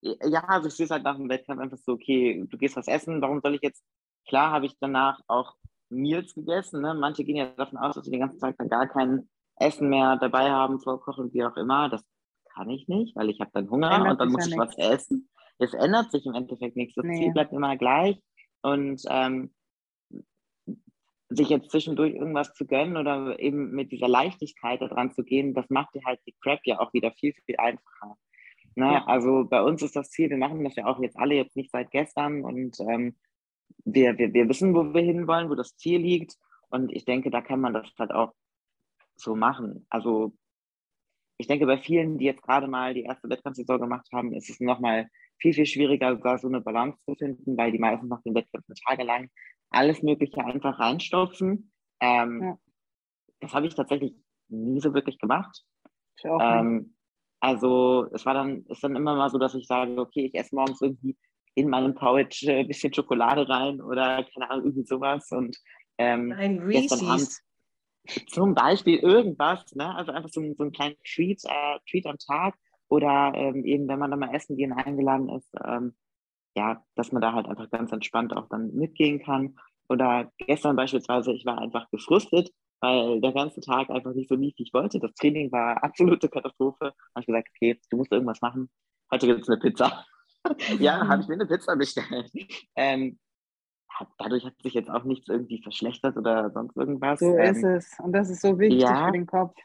ja, also ich sehe es halt nach dem Wettkampf einfach so, okay, du gehst was essen, warum soll ich jetzt, klar habe ich danach auch Meals gegessen, ne? manche gehen ja davon aus, dass sie den ganzen Tag dann gar kein Essen mehr dabei haben, vorkochen, wie auch immer, das kann ich nicht, weil ich habe dann Hunger ändert und dann muss ja ich nichts. was essen. Es ändert sich im Endeffekt nichts, das nee. Ziel bleibt immer gleich und ähm, sich jetzt zwischendurch irgendwas zu gönnen oder eben mit dieser Leichtigkeit da dran zu gehen, das macht dir halt die Prep ja auch wieder viel, viel einfacher. Ne? Ja. Also bei uns ist das Ziel, wir machen das ja auch jetzt alle jetzt nicht seit gestern und ähm, wir, wir, wir wissen, wo wir hinwollen, wo das Ziel liegt und ich denke, da kann man das halt auch so machen. Also ich denke, bei vielen, die jetzt gerade mal die erste Wettkampfsaison gemacht haben, ist es nochmal viel, viel schwieriger, da so eine Balance zu finden, weil die meisten nach den Wettkämpfen tagelang alles Mögliche einfach reinstopfen. Ähm, ja. Das habe ich tatsächlich nie so wirklich gemacht. Ähm, also es war dann, ist dann immer mal so, dass ich sage, okay, ich esse morgens irgendwie in meinem Porridge ein bisschen Schokolade rein oder keine Ahnung, irgendwie sowas. Und ähm, Nein, Reese's. zum Beispiel irgendwas, ne? also einfach so, so einen kleinen Treat, äh, Treat am Tag oder ähm, eben, wenn man dann mal essen gehen eingeladen ist, ähm, ja, dass man da halt einfach ganz entspannt auch dann mitgehen kann. Oder gestern beispielsweise, ich war einfach gefrustet, weil der ganze Tag einfach nicht so lief, wie ich wollte. Das Training war absolute Katastrophe. Habe ich gesagt, okay, du musst irgendwas machen. Heute gibt es eine Pizza. ja, habe ich mir eine Pizza bestellt. Ähm, dadurch hat sich jetzt auch nichts irgendwie verschlechtert oder sonst irgendwas. So ähm, ist es. Und das ist so wichtig ja, für den Kopf.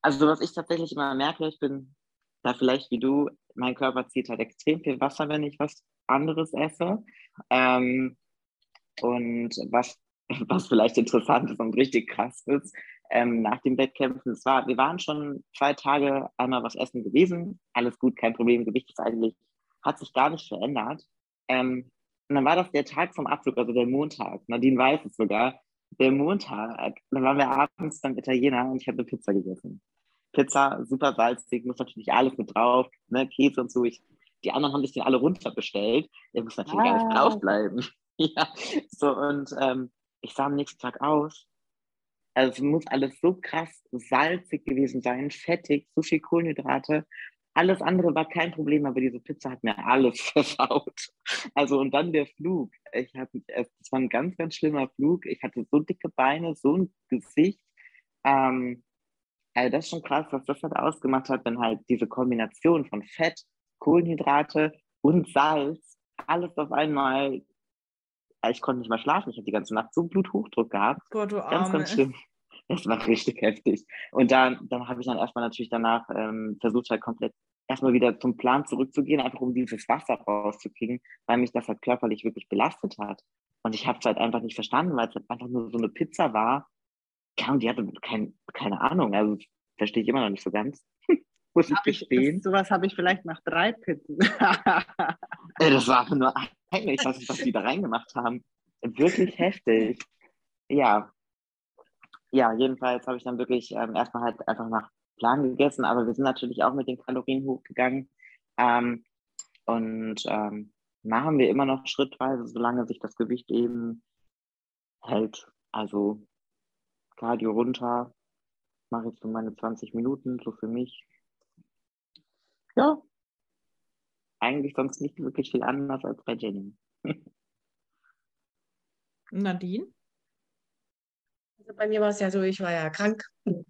Also was ich tatsächlich immer merke, ich bin da vielleicht wie du, mein Körper zieht halt extrem viel Wasser, wenn ich was anderes esse. Ähm, und was, was vielleicht interessant ist und richtig krass ist, ähm, nach dem Wettkämpfen, war, wir waren schon zwei Tage einmal was essen gewesen, alles gut, kein Problem, Gewicht ist eigentlich, hat sich gar nicht verändert. Ähm, und dann war das der Tag vom Abflug, also der Montag. Nadine weiß es sogar. Der Montag, dann waren wir abends beim Italiener und ich habe eine Pizza gegessen. Pizza, super salzig, muss natürlich alles mit drauf, ne, Käse und so. Ich, die anderen haben sich den alle runterbestellt. Der muss natürlich ah. gar nicht draufbleiben. ja, so und ähm, ich sah am nächsten Tag aus. Also es muss alles so krass salzig gewesen sein, fettig, so viel Kohlenhydrate. Alles andere war kein Problem, aber diese Pizza hat mir alles versaut. Also und dann der Flug. Ich hatte, es war ein ganz, ganz schlimmer Flug. Ich hatte so dicke Beine, so ein Gesicht. Ähm, also das ist schon krass, was das halt ausgemacht hat, wenn halt diese Kombination von Fett, Kohlenhydrate und Salz alles auf einmal. Ich konnte nicht mal schlafen. Ich habe die ganze Nacht so Bluthochdruck gehabt. Boah, du Arme. Ganz, ganz schlimm. Das war richtig heftig. Und dann, dann habe ich dann erstmal natürlich danach ähm, versucht, halt komplett erstmal wieder zum Plan zurückzugehen, einfach um dieses Wasser rauszukriegen, weil mich das halt körperlich wirklich belastet hat. Und ich habe es halt einfach nicht verstanden, weil es halt einfach nur so eine Pizza war. Ja, und die hatte kein, keine Ahnung, also verstehe ich immer noch nicht so ganz. Muss ich gestehen. Das, sowas habe ich vielleicht nach drei Pizzen. das war nur eine, ich weiß nicht, was die da reingemacht haben. Wirklich heftig. Ja, ja, jedenfalls habe ich dann wirklich ähm, erstmal halt einfach nach Plan gegessen, aber wir sind natürlich auch mit den Kalorien hochgegangen. Ähm, und ähm, machen wir immer noch schrittweise, solange sich das Gewicht eben hält. Also Cardio runter, mache ich so meine 20 Minuten, so für mich. Ja, eigentlich sonst nicht wirklich viel anders als bei Jenny. Nadine? Also bei mir war es ja so, ich war ja krank. ähm,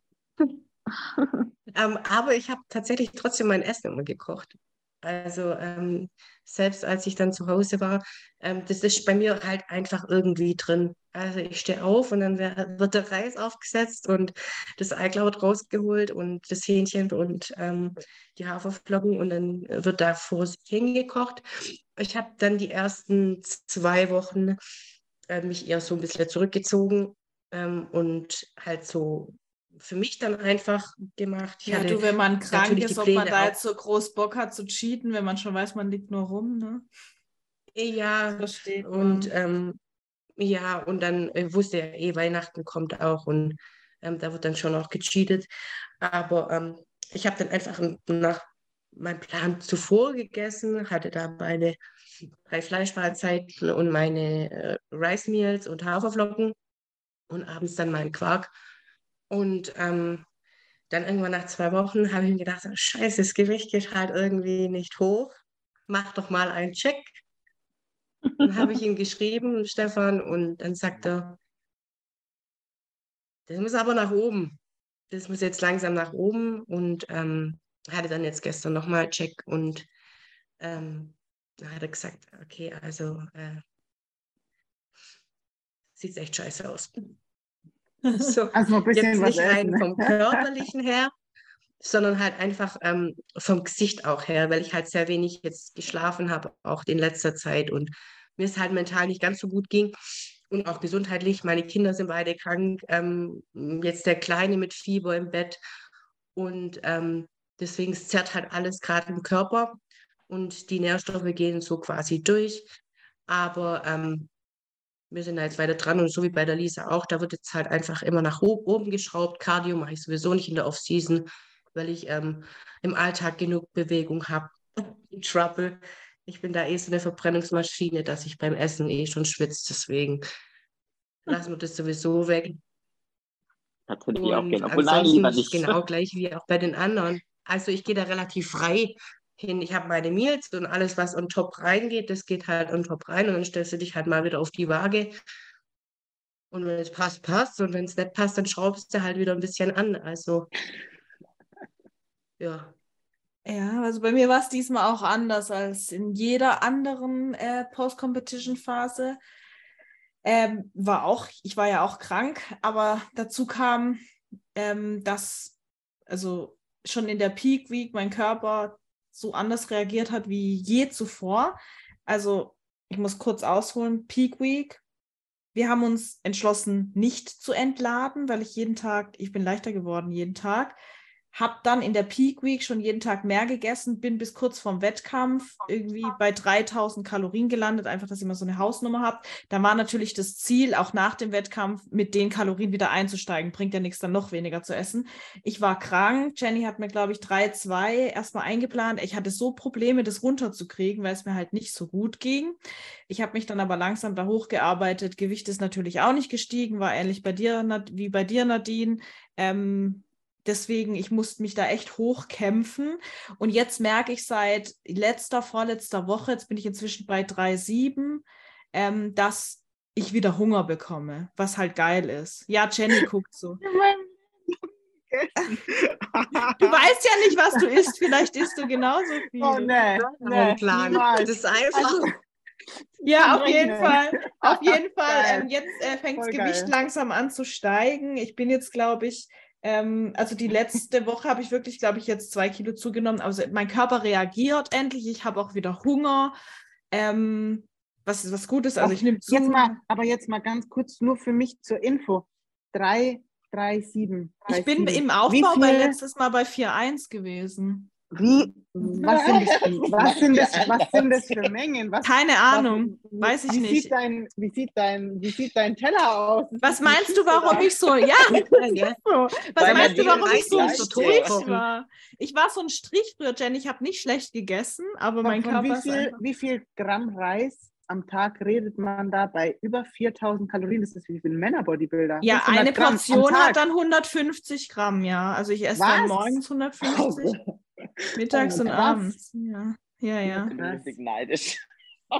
aber ich habe tatsächlich trotzdem mein Essen immer gekocht. Also ähm, selbst als ich dann zu Hause war, ähm, das ist bei mir halt einfach irgendwie drin. Also ich stehe auf und dann wird der Reis aufgesetzt und das Eiklaut rausgeholt und das Hähnchen und ähm, die Haferflocken und dann wird da vor sich hingekocht. Ich habe dann die ersten zwei Wochen äh, mich eher so ein bisschen zurückgezogen ähm, und halt so für mich dann einfach gemacht. Ich ja, du, wenn man krank ist, ob man da jetzt so groß Bock hat zu cheaten, wenn man schon weiß, man liegt nur rum, ne? Ja, Versteht und ähm, ja, und dann äh, wusste ja eh, Weihnachten kommt auch und ähm, da wird dann schon auch gecheatet. Aber ähm, ich habe dann einfach nach meinen Plan zuvor gegessen, hatte da meine drei Fleischmahlzeiten und meine äh, Rice Meals und Haferflocken und abends dann meinen Quark. Und ähm, dann irgendwann nach zwei Wochen habe ich mir gedacht, scheiße, das Gewicht geht halt irgendwie nicht hoch. Mach doch mal einen Check. Dann habe ich ihm geschrieben, Stefan, und dann sagt er, das muss aber nach oben. Das muss jetzt langsam nach oben und ähm, hatte dann jetzt gestern nochmal Check und ähm, da hat er gesagt, okay, also äh, sieht echt scheiße aus. So, also ein bisschen jetzt nicht rein vom körperlichen her, sondern halt einfach ähm, vom Gesicht auch her, weil ich halt sehr wenig jetzt geschlafen habe, auch in letzter Zeit und mir es halt mental nicht ganz so gut ging und auch gesundheitlich. Meine Kinder sind beide krank, ähm, jetzt der Kleine mit Fieber im Bett und ähm, deswegen zerrt halt alles gerade im Körper und die Nährstoffe gehen so quasi durch. Aber ähm, wir sind da jetzt weiter dran und so wie bei der Lisa auch, da wird jetzt halt einfach immer nach oben geschraubt. Cardio mache ich sowieso nicht in der Off-Season, weil ich ähm, im Alltag genug Bewegung habe. Trouble. Ich bin da eh so eine Verbrennungsmaschine, dass ich beim Essen eh schon schwitze. Deswegen lassen wir das sowieso weg. Das würde ich auch gerne. Obwohl, nein, lieber nicht. Genau gleich wie auch bei den anderen. Also ich gehe da relativ frei hin. Ich habe meine Meals und alles, was on top reingeht, das geht halt on top rein und dann stellst du dich halt mal wieder auf die Waage. Und wenn es passt, passt. Und wenn es nicht passt, dann schraubst du halt wieder ein bisschen an. Also, ja. Ja, also bei mir war es diesmal auch anders als in jeder anderen äh, Post-Competition-Phase. Ähm, war auch, ich war ja auch krank, aber dazu kam, ähm, dass also schon in der Peak Week mein Körper so anders reagiert hat wie je zuvor. Also ich muss kurz ausholen, Peak Week. Wir haben uns entschlossen, nicht zu entladen, weil ich jeden Tag, ich bin leichter geworden jeden Tag habe dann in der Peak Week schon jeden Tag mehr gegessen, bin bis kurz vorm Wettkampf irgendwie bei 3000 Kalorien gelandet, einfach, dass ich mal so eine Hausnummer habe. Da war natürlich das Ziel, auch nach dem Wettkampf mit den Kalorien wieder einzusteigen. Bringt ja nichts, dann noch weniger zu essen. Ich war krank. Jenny hat mir, glaube ich, 3,2 erstmal eingeplant. Ich hatte so Probleme, das runterzukriegen, weil es mir halt nicht so gut ging. Ich habe mich dann aber langsam da hochgearbeitet. Gewicht ist natürlich auch nicht gestiegen, war ähnlich bei dir wie bei dir, Nadine. Ähm, deswegen, ich musste mich da echt hochkämpfen. Und jetzt merke ich seit letzter, vorletzter Woche, jetzt bin ich inzwischen bei 3,7, ähm, dass ich wieder Hunger bekomme, was halt geil ist. Ja, Jenny guckt so. du weißt ja nicht, was du isst. Vielleicht isst du genauso viel. Oh, nee, nee, Plan. Das ist einfach. Also, ja, auf jeden Fall. Auf jeden Fall. Ähm, jetzt äh, fängt das Gewicht geil. langsam an zu steigen. Ich bin jetzt, glaube ich, ähm, also die letzte Woche habe ich wirklich, glaube ich, jetzt zwei Kilo zugenommen. Also mein Körper reagiert endlich. Ich habe auch wieder Hunger. Ähm, was, was gut ist, also ich nehme zu. Jetzt mal, aber jetzt mal ganz kurz nur für mich zur Info. Drei, drei, sieben. Drei, ich bin sieben. im Aufbau bei letztes Mal bei 4,1 gewesen. Wie, was sind das, was sind das, was sind das für Mengen? Was, Keine Ahnung, was, weiß ich wie nicht. Sieht dein, wie, sieht dein, wie sieht dein Teller aus? Was meinst du, warum ich so, ja, was Weil meinst du, warum ich so ein Strich war? Ich war so ein Strich früher, Jenny, ich habe nicht schlecht gegessen, aber mein Körper wie viel, wie viel Gramm Reis am Tag redet man da bei über 4000 Kalorien. Das ist wie viele Männer-Bodybuilder. Ja, eine Portion hat dann 150 Gramm, ja. Also ich esse Was? dann morgens 150. Mittags oh, und abends. Ja, ja, ja. Ich bin richtig neidisch.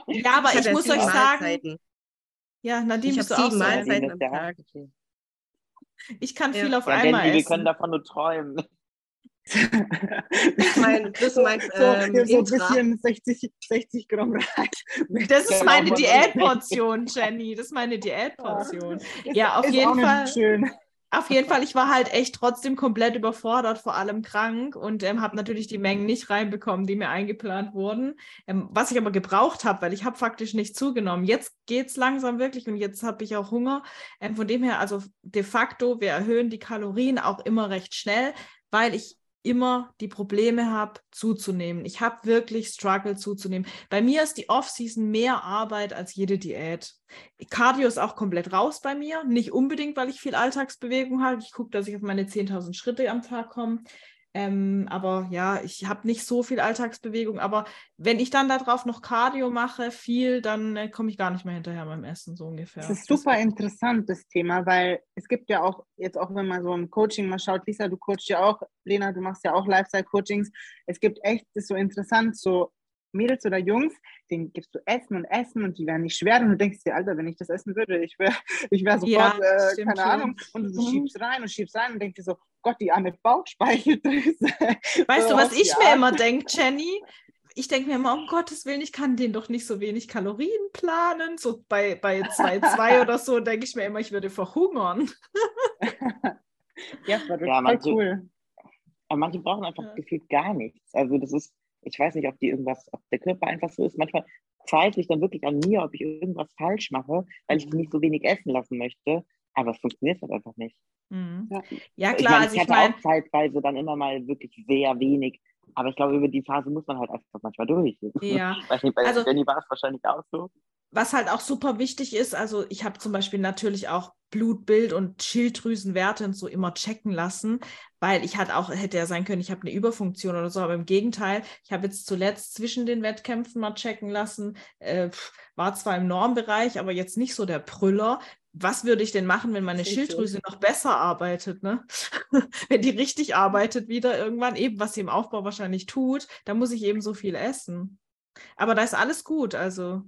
Ja, aber ich, ich muss euch sagen. Ja, Nadine, ich habe sieben Mahlzeiten am Tag. Ich kann viel auf ja, einmal essen. Wir können davon nur träumen. ich meine, das meinst ähm, so, so ein bisschen 60, 60 Gramm Reis. Das ist meine Diätportion, Jenny. Das ist meine Diätportion. Ja, auf ist jeden Fall. Schön. Auf jeden Fall, ich war halt echt trotzdem komplett überfordert, vor allem krank und ähm, habe natürlich die Mengen nicht reinbekommen, die mir eingeplant wurden. Ähm, was ich aber gebraucht habe, weil ich habe faktisch nicht zugenommen. Jetzt geht es langsam wirklich und jetzt habe ich auch Hunger. Ähm, von dem her, also de facto, wir erhöhen die Kalorien auch immer recht schnell, weil ich immer die Probleme habe, zuzunehmen. Ich habe wirklich Struggle zuzunehmen. Bei mir ist die Off-Season mehr Arbeit als jede Diät. Cardio ist auch komplett raus bei mir. Nicht unbedingt, weil ich viel Alltagsbewegung habe. Ich gucke, dass ich auf meine 10.000 Schritte am Tag komme. Ähm, aber ja, ich habe nicht so viel Alltagsbewegung. Aber wenn ich dann darauf noch Cardio mache, viel, dann äh, komme ich gar nicht mehr hinterher beim Essen, so ungefähr. Das ist super interessant, das Thema, weil es gibt ja auch, jetzt auch wenn man so ein Coaching mal schaut, Lisa, du coachst ja auch, Lena, du machst ja auch Lifestyle-Coachings. Es gibt echt, das ist so interessant, so Mädels oder Jungs, denen gibst du Essen und Essen und die werden nicht schwer. Und du denkst dir, Alter, wenn ich das essen würde, ich wäre ich wär sofort, ja, äh, keine Ahnung. Und du schiebst rein und schiebst rein und denkst dir so, Gott, die arme Bauchspeicheldrüse. Weißt so du, was ich mir immer denke, Jenny? Ich denke mir immer, um Gottes Willen, ich kann den doch nicht so wenig Kalorien planen. So bei, bei 2,2 oder so denke ich mir immer, ich würde verhungern. ja, das ja, manche, cool. Aber manche brauchen einfach ja. gefühlt gar nichts. Also das ist, ich weiß nicht, ob die irgendwas, ob der Körper einfach so ist. Manchmal zweifle ich dann wirklich an mir, ob ich irgendwas falsch mache, weil ich nicht so wenig essen lassen möchte. Aber es funktioniert halt einfach nicht. Mhm. Ja. ja. klar. Ich, meine, ich also hatte ich mein... auch zeitweise dann immer mal wirklich sehr wenig. Aber ich glaube, über die Phase muss man halt einfach manchmal durch. Ja. Weiß nicht, bei also, Jenny war es wahrscheinlich auch so was halt auch super wichtig ist, also ich habe zum Beispiel natürlich auch Blutbild und Schilddrüsenwerte und so immer checken lassen, weil ich halt auch, hätte ja sein können, ich habe eine Überfunktion oder so, aber im Gegenteil, ich habe jetzt zuletzt zwischen den Wettkämpfen mal checken lassen, äh, war zwar im Normbereich, aber jetzt nicht so der Brüller. Was würde ich denn machen, wenn meine Schilddrüse noch besser arbeitet, ne? wenn die richtig arbeitet wieder irgendwann, eben was sie im Aufbau wahrscheinlich tut, dann muss ich eben so viel essen. Aber da ist alles gut, also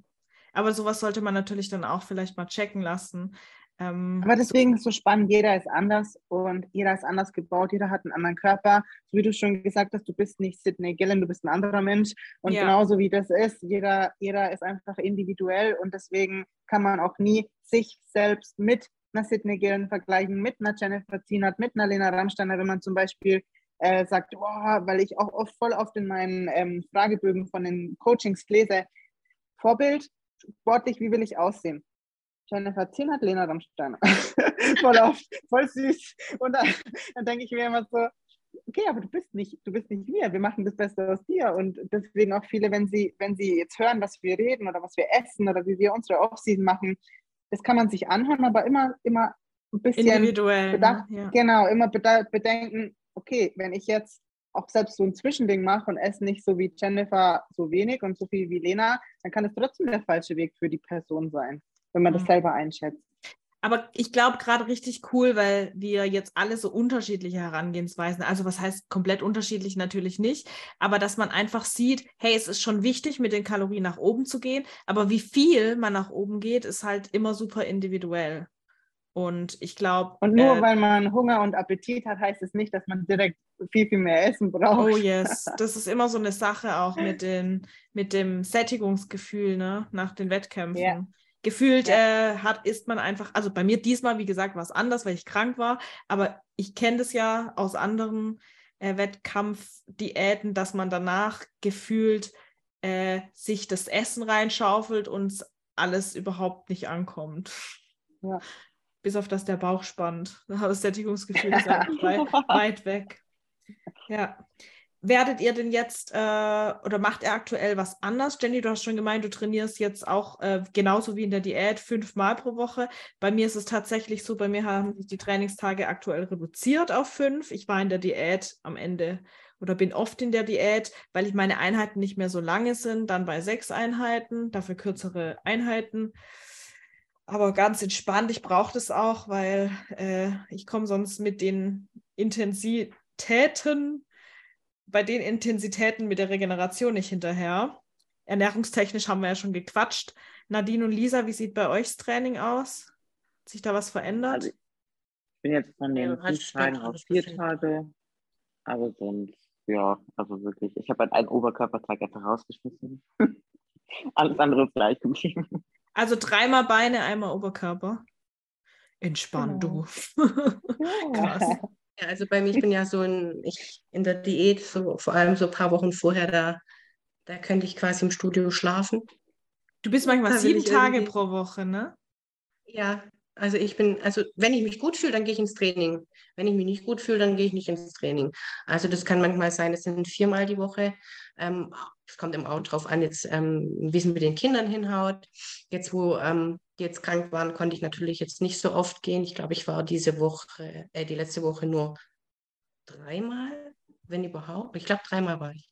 aber sowas sollte man natürlich dann auch vielleicht mal checken lassen. Ähm, Aber deswegen ist es so spannend, jeder ist anders und jeder ist anders gebaut, jeder hat einen anderen Körper. So wie du schon gesagt hast, du bist nicht Sidney Gillen, du bist ein anderer Mensch. Und ja. genauso wie das ist, jeder, jeder ist einfach individuell und deswegen kann man auch nie sich selbst mit einer Sidney Gillen vergleichen, mit einer Jennifer Zienert, mit einer Lena Rammsteiner, wenn man zum Beispiel äh, sagt, oh, weil ich auch oft voll oft in meinen ähm, Fragebögen von den Coachings lese, Vorbild, sportlich, wie will ich aussehen? Jennifer 10 hat Lena Rammsteiner. voll oft, voll süß. Und dann, dann denke ich mir immer so, okay, aber du bist nicht, du bist nicht wir. Wir machen das Beste aus dir. Und deswegen auch viele, wenn sie, wenn sie jetzt hören, was wir reden oder was wir essen oder wie wir unsere Offseason machen, das kann man sich anhören, aber immer, immer ein bisschen individuell. Bedacht, ne? ja. Genau, immer bedenken, okay, wenn ich jetzt auch selbst so ein Zwischending mache und esse nicht so wie Jennifer so wenig und so viel wie Lena, dann kann es trotzdem der falsche Weg für die Person sein, wenn man mhm. das selber einschätzt. Aber ich glaube gerade richtig cool, weil wir jetzt alle so unterschiedliche Herangehensweisen, also was heißt komplett unterschiedlich natürlich nicht, aber dass man einfach sieht, hey, es ist schon wichtig, mit den Kalorien nach oben zu gehen, aber wie viel man nach oben geht, ist halt immer super individuell. Und ich glaube. Und nur äh, weil man Hunger und Appetit hat, heißt es nicht, dass man direkt viel, viel mehr Essen braucht. Oh yes, das ist immer so eine Sache auch mit, den, mit dem Sättigungsgefühl ne? nach den Wettkämpfen. Yeah. Gefühlt ja. äh, hat, ist man einfach, also bei mir diesmal, wie gesagt, war es anders, weil ich krank war, aber ich kenne das ja aus anderen äh, Wettkampfdiäten, dass man danach gefühlt äh, sich das Essen reinschaufelt und alles überhaupt nicht ankommt. Ja bis auf das der Bauch spannt. Das Sättigungsgefühl ist einfach weit, weit, weg. Ja. Werdet ihr denn jetzt äh, oder macht er aktuell was anders? Jenny, du hast schon gemeint, du trainierst jetzt auch äh, genauso wie in der Diät fünfmal pro Woche. Bei mir ist es tatsächlich so, bei mir haben sich die Trainingstage aktuell reduziert auf fünf. Ich war in der Diät am Ende oder bin oft in der Diät, weil ich meine Einheiten nicht mehr so lange sind, dann bei sechs Einheiten, dafür kürzere Einheiten aber ganz entspannt. Ich brauche das auch, weil äh, ich komme sonst mit den Intensitäten, bei den Intensitäten mit der Regeneration nicht hinterher. Ernährungstechnisch haben wir ja schon gequatscht. Nadine und Lisa, wie sieht bei euch das Training aus? Hat sich da was verändert? Also ich bin jetzt von den ja, fünf Tagen auf vier Tage, aber sonst, ja, also wirklich, ich habe halt einen Oberkörpertag einfach rausgeschmissen. Alles andere ist gleich geblieben. Also dreimal Beine, einmal Oberkörper. Entspann genau. du. Krass. Ja, also bei mir, ich bin ja so ein, ich in der Diät, so vor allem so ein paar Wochen vorher, da, da könnte ich quasi im Studio schlafen. Du bist manchmal sieben Tage pro Woche, ne? Ja, also ich bin, also wenn ich mich gut fühle, dann gehe ich ins Training. Wenn ich mich nicht gut fühle, dann gehe ich nicht ins Training. Also das kann manchmal sein, es sind viermal die Woche. Ähm, es kommt im auch drauf an, jetzt, ähm, wie es mit den Kindern hinhaut. Jetzt, wo ähm, die jetzt krank waren, konnte ich natürlich jetzt nicht so oft gehen. Ich glaube, ich war diese Woche, äh, die letzte Woche nur dreimal wenn überhaupt. Ich glaube, dreimal war ich.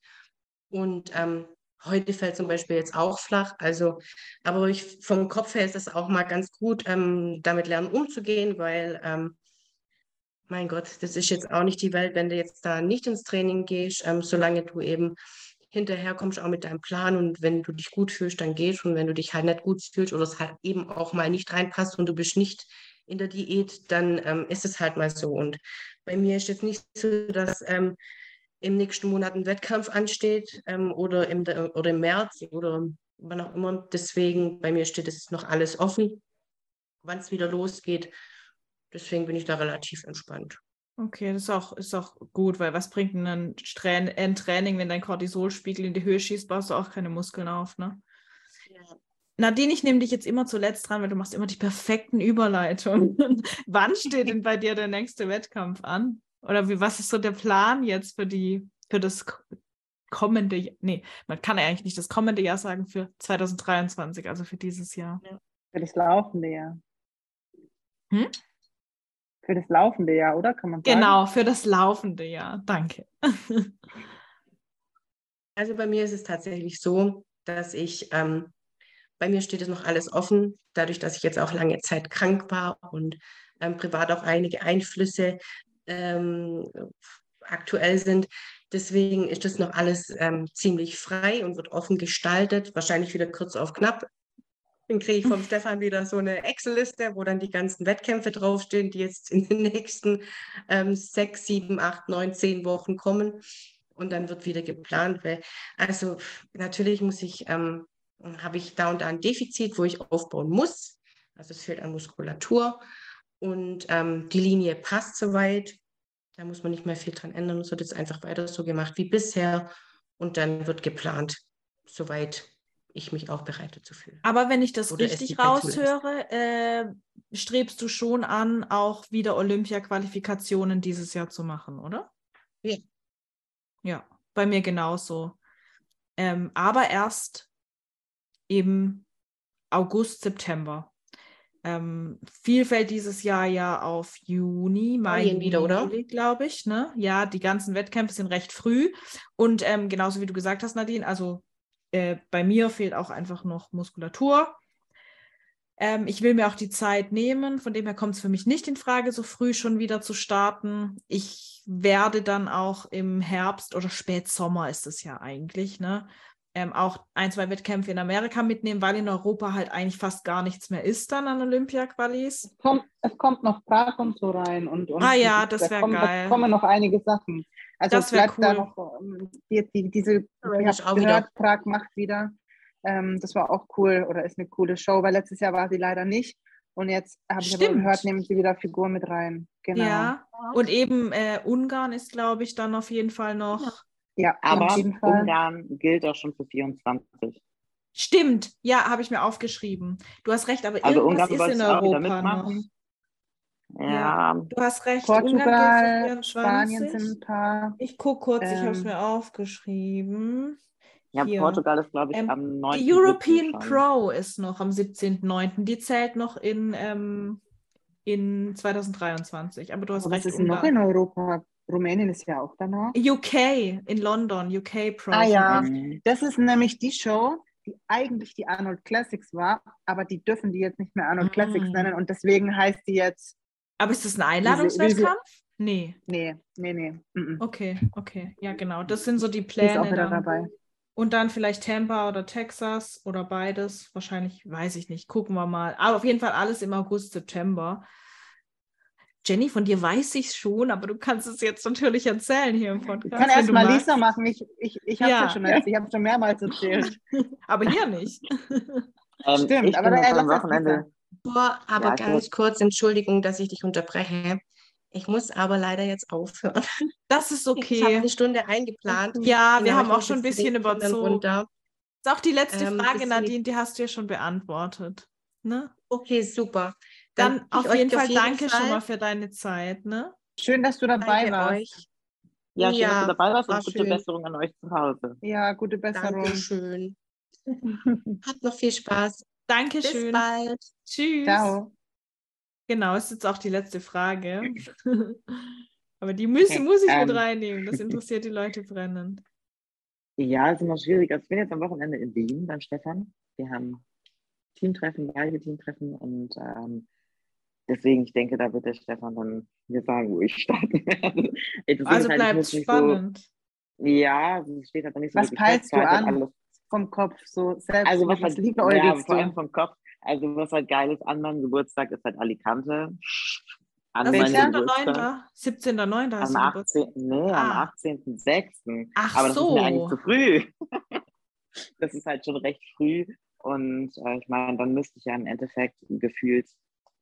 Und ähm, heute fällt zum Beispiel jetzt auch flach. Also, aber ich, vom Kopf her ist es auch mal ganz gut, ähm, damit lernen umzugehen, weil, ähm, mein Gott, das ist jetzt auch nicht die Welt, wenn du jetzt da nicht ins Training gehst, ähm, solange du eben hinterher kommst auch mit deinem Plan und wenn du dich gut fühlst, dann gehst und wenn du dich halt nicht gut fühlst oder es halt eben auch mal nicht reinpasst und du bist nicht in der Diät, dann ähm, ist es halt mal so. Und bei mir ist jetzt nicht so, dass ähm, im nächsten Monat ein Wettkampf ansteht ähm, oder, im, oder im März oder wann auch immer. Deswegen, bei mir steht es noch alles offen, wann es wieder losgeht. Deswegen bin ich da relativ entspannt. Okay, das ist auch, ist auch gut, weil was bringt denn ein, ein Training, wenn dein Cortisolspiegel in die Höhe schießt, baust du auch keine Muskeln auf, ne? Ja. Nadine, ich nehme dich jetzt immer zuletzt dran, weil du machst immer die perfekten Überleitungen. Wann steht denn bei dir der nächste Wettkampf an? Oder wie, was ist so der Plan jetzt für die, für das kommende, nee, man kann ja eigentlich nicht das kommende Jahr sagen, für 2023, also für dieses Jahr. Für das laufende Jahr. Hm? Für das laufende Jahr, oder? Kann man sagen? Genau, für das laufende Jahr. Danke. also bei mir ist es tatsächlich so, dass ich, ähm, bei mir steht es noch alles offen, dadurch, dass ich jetzt auch lange Zeit krank war und ähm, privat auch einige Einflüsse ähm, aktuell sind. Deswegen ist das noch alles ähm, ziemlich frei und wird offen gestaltet, wahrscheinlich wieder kurz auf knapp. Dann kriege ich vom Stefan wieder so eine Excel-Liste, wo dann die ganzen Wettkämpfe draufstehen, die jetzt in den nächsten ähm, sechs, sieben, acht, neun, zehn Wochen kommen. Und dann wird wieder geplant. Weil, also natürlich muss ich, ähm, habe ich da und da ein Defizit, wo ich aufbauen muss. Also es fehlt an Muskulatur und ähm, die Linie passt soweit. Da muss man nicht mehr viel dran ändern. Es wird jetzt einfach weiter so gemacht wie bisher und dann wird geplant, soweit ich mich auch bereit dazu fühle. Aber wenn ich das Oder richtig raushöre, äh, strebst du schon an, auch wieder Olympia-Qualifikationen dieses Jahr zu machen, oder? Ja. Ja, bei mir genauso. Ähm, aber erst im August, September. Ähm, viel fällt dieses Jahr ja auf Juni, Mai, wieder, oder? glaube ich. Ne? Ja, die ganzen Wettkämpfe sind recht früh. Und ähm, genauso wie du gesagt hast, Nadine, also äh, bei mir fehlt auch einfach noch Muskulatur. Ähm, ich will mir auch die Zeit nehmen, von dem her kommt es für mich nicht in Frage, so früh schon wieder zu starten. Ich werde dann auch im Herbst oder Spätsommer ist es ja eigentlich, ne? Ähm, auch ein, zwei Wettkämpfe in Amerika mitnehmen, weil in Europa halt eigentlich fast gar nichts mehr ist dann an Olympia-Qualis. Es kommt, es kommt noch Prag und so rein. Und, und ah ja, das wäre geil. Da kommen noch einige Sachen. Also das wäre cool. da noch ähm, die, die, diese, ich habe gehört, Prag macht wieder. Ähm, das war auch cool oder ist eine coole Show, weil letztes Jahr war sie leider nicht. Und jetzt habe ich aber gehört, nehmen sie wieder Figuren mit rein. Genau. Ja, und eben äh, Ungarn ist, glaube ich, dann auf jeden Fall noch. Ja, aber Ungarn gilt auch schon für 24. Stimmt, ja, habe ich mir aufgeschrieben. Du hast recht, aber also irgendwas Ungarn ist in Europa noch. Ja. ja. du hast recht. Portugal, Spanien sind ein paar. Ich gucke kurz, ähm, ich habe es mir aufgeschrieben. Ja, Hier. Portugal ist, glaube ich, ähm, am 9. Die European Pro ist noch am 17.09. Die zählt noch in, ähm, in 2023. Aber du hast aber recht. Was ist Ungarn. noch in Europa? Rumänien ist ja auch danach. UK in London, UK Pro. Ah ja, das ist nämlich die Show, die eigentlich die Arnold Classics war, aber die dürfen die jetzt nicht mehr Arnold mm. Classics nennen und deswegen heißt die jetzt. Aber ist das ein Einladungswettkampf? Nee. Nee, nee, nee. Mm Okay, okay. Ja, genau. Das sind so die Pläne. Die ist auch wieder dann. dabei. Und dann vielleicht Tampa oder Texas oder beides. Wahrscheinlich, weiß ich nicht. Gucken wir mal. Aber auf jeden Fall alles im August, September. Jenny, von dir weiß ich es schon, aber du kannst es jetzt natürlich erzählen hier im Podcast. Ich kann erst mal Lisa machen. Ich, ich, ich habe ja. ja schon erzählt. Ich habe schon mehrmals erzählt. aber hier nicht. Ähm, Stimmt, aber dann am Wochenende. Boah, aber ja, ganz kurz, Entschuldigung, dass ich dich unterbreche. Ich muss aber leider jetzt aufhören. Das ist okay. Ich habe eine Stunde eingeplant. Ja, wir genau, haben auch schon ein bisschen überzogen. Das ist auch die letzte ähm, Frage, Nadine, die hast du ja schon beantwortet. Ne? Okay, super. Dann, auf jeden Fall auf jeden danke Fall. schon mal für deine Zeit. Ne? Schön, dass du dabei danke warst. Euch. Ja, schön, ja, dass du dabei warst und gute schön. Besserung an euch zu Hause. Ja, gute Besserung. Dankeschön. Habt noch viel Spaß. Dankeschön. Bis bald. Tschüss. Ciao. Genau, ist jetzt auch die letzte Frage. Aber die müssen, muss ich ähm, mit reinnehmen. Das interessiert die Leute brennend. Ja, es ist immer schwierig. Also ich bin jetzt am Wochenende in Wien beim Stefan. Wir haben Teamtreffen, beide Teamtreffen und ähm, deswegen, ich denke, da wird der Stefan dann mir sagen, wo ich starten werde. also halt, bleibt spannend. So, ja, es steht halt nicht so Was peilst du an alles. vom Kopf? So selbst also was, was halt, ja, vor allem vom Kopf. Also was halt geil ist an meinem Geburtstag ist halt Alicante. An 17.09. 17.09. Am 18. Nee, ah. am 18.06. Ach Aber das so. ist mir eigentlich zu früh. das ist halt schon recht früh. Und äh, ich meine, dann müsste ich ja im Endeffekt gefühlt,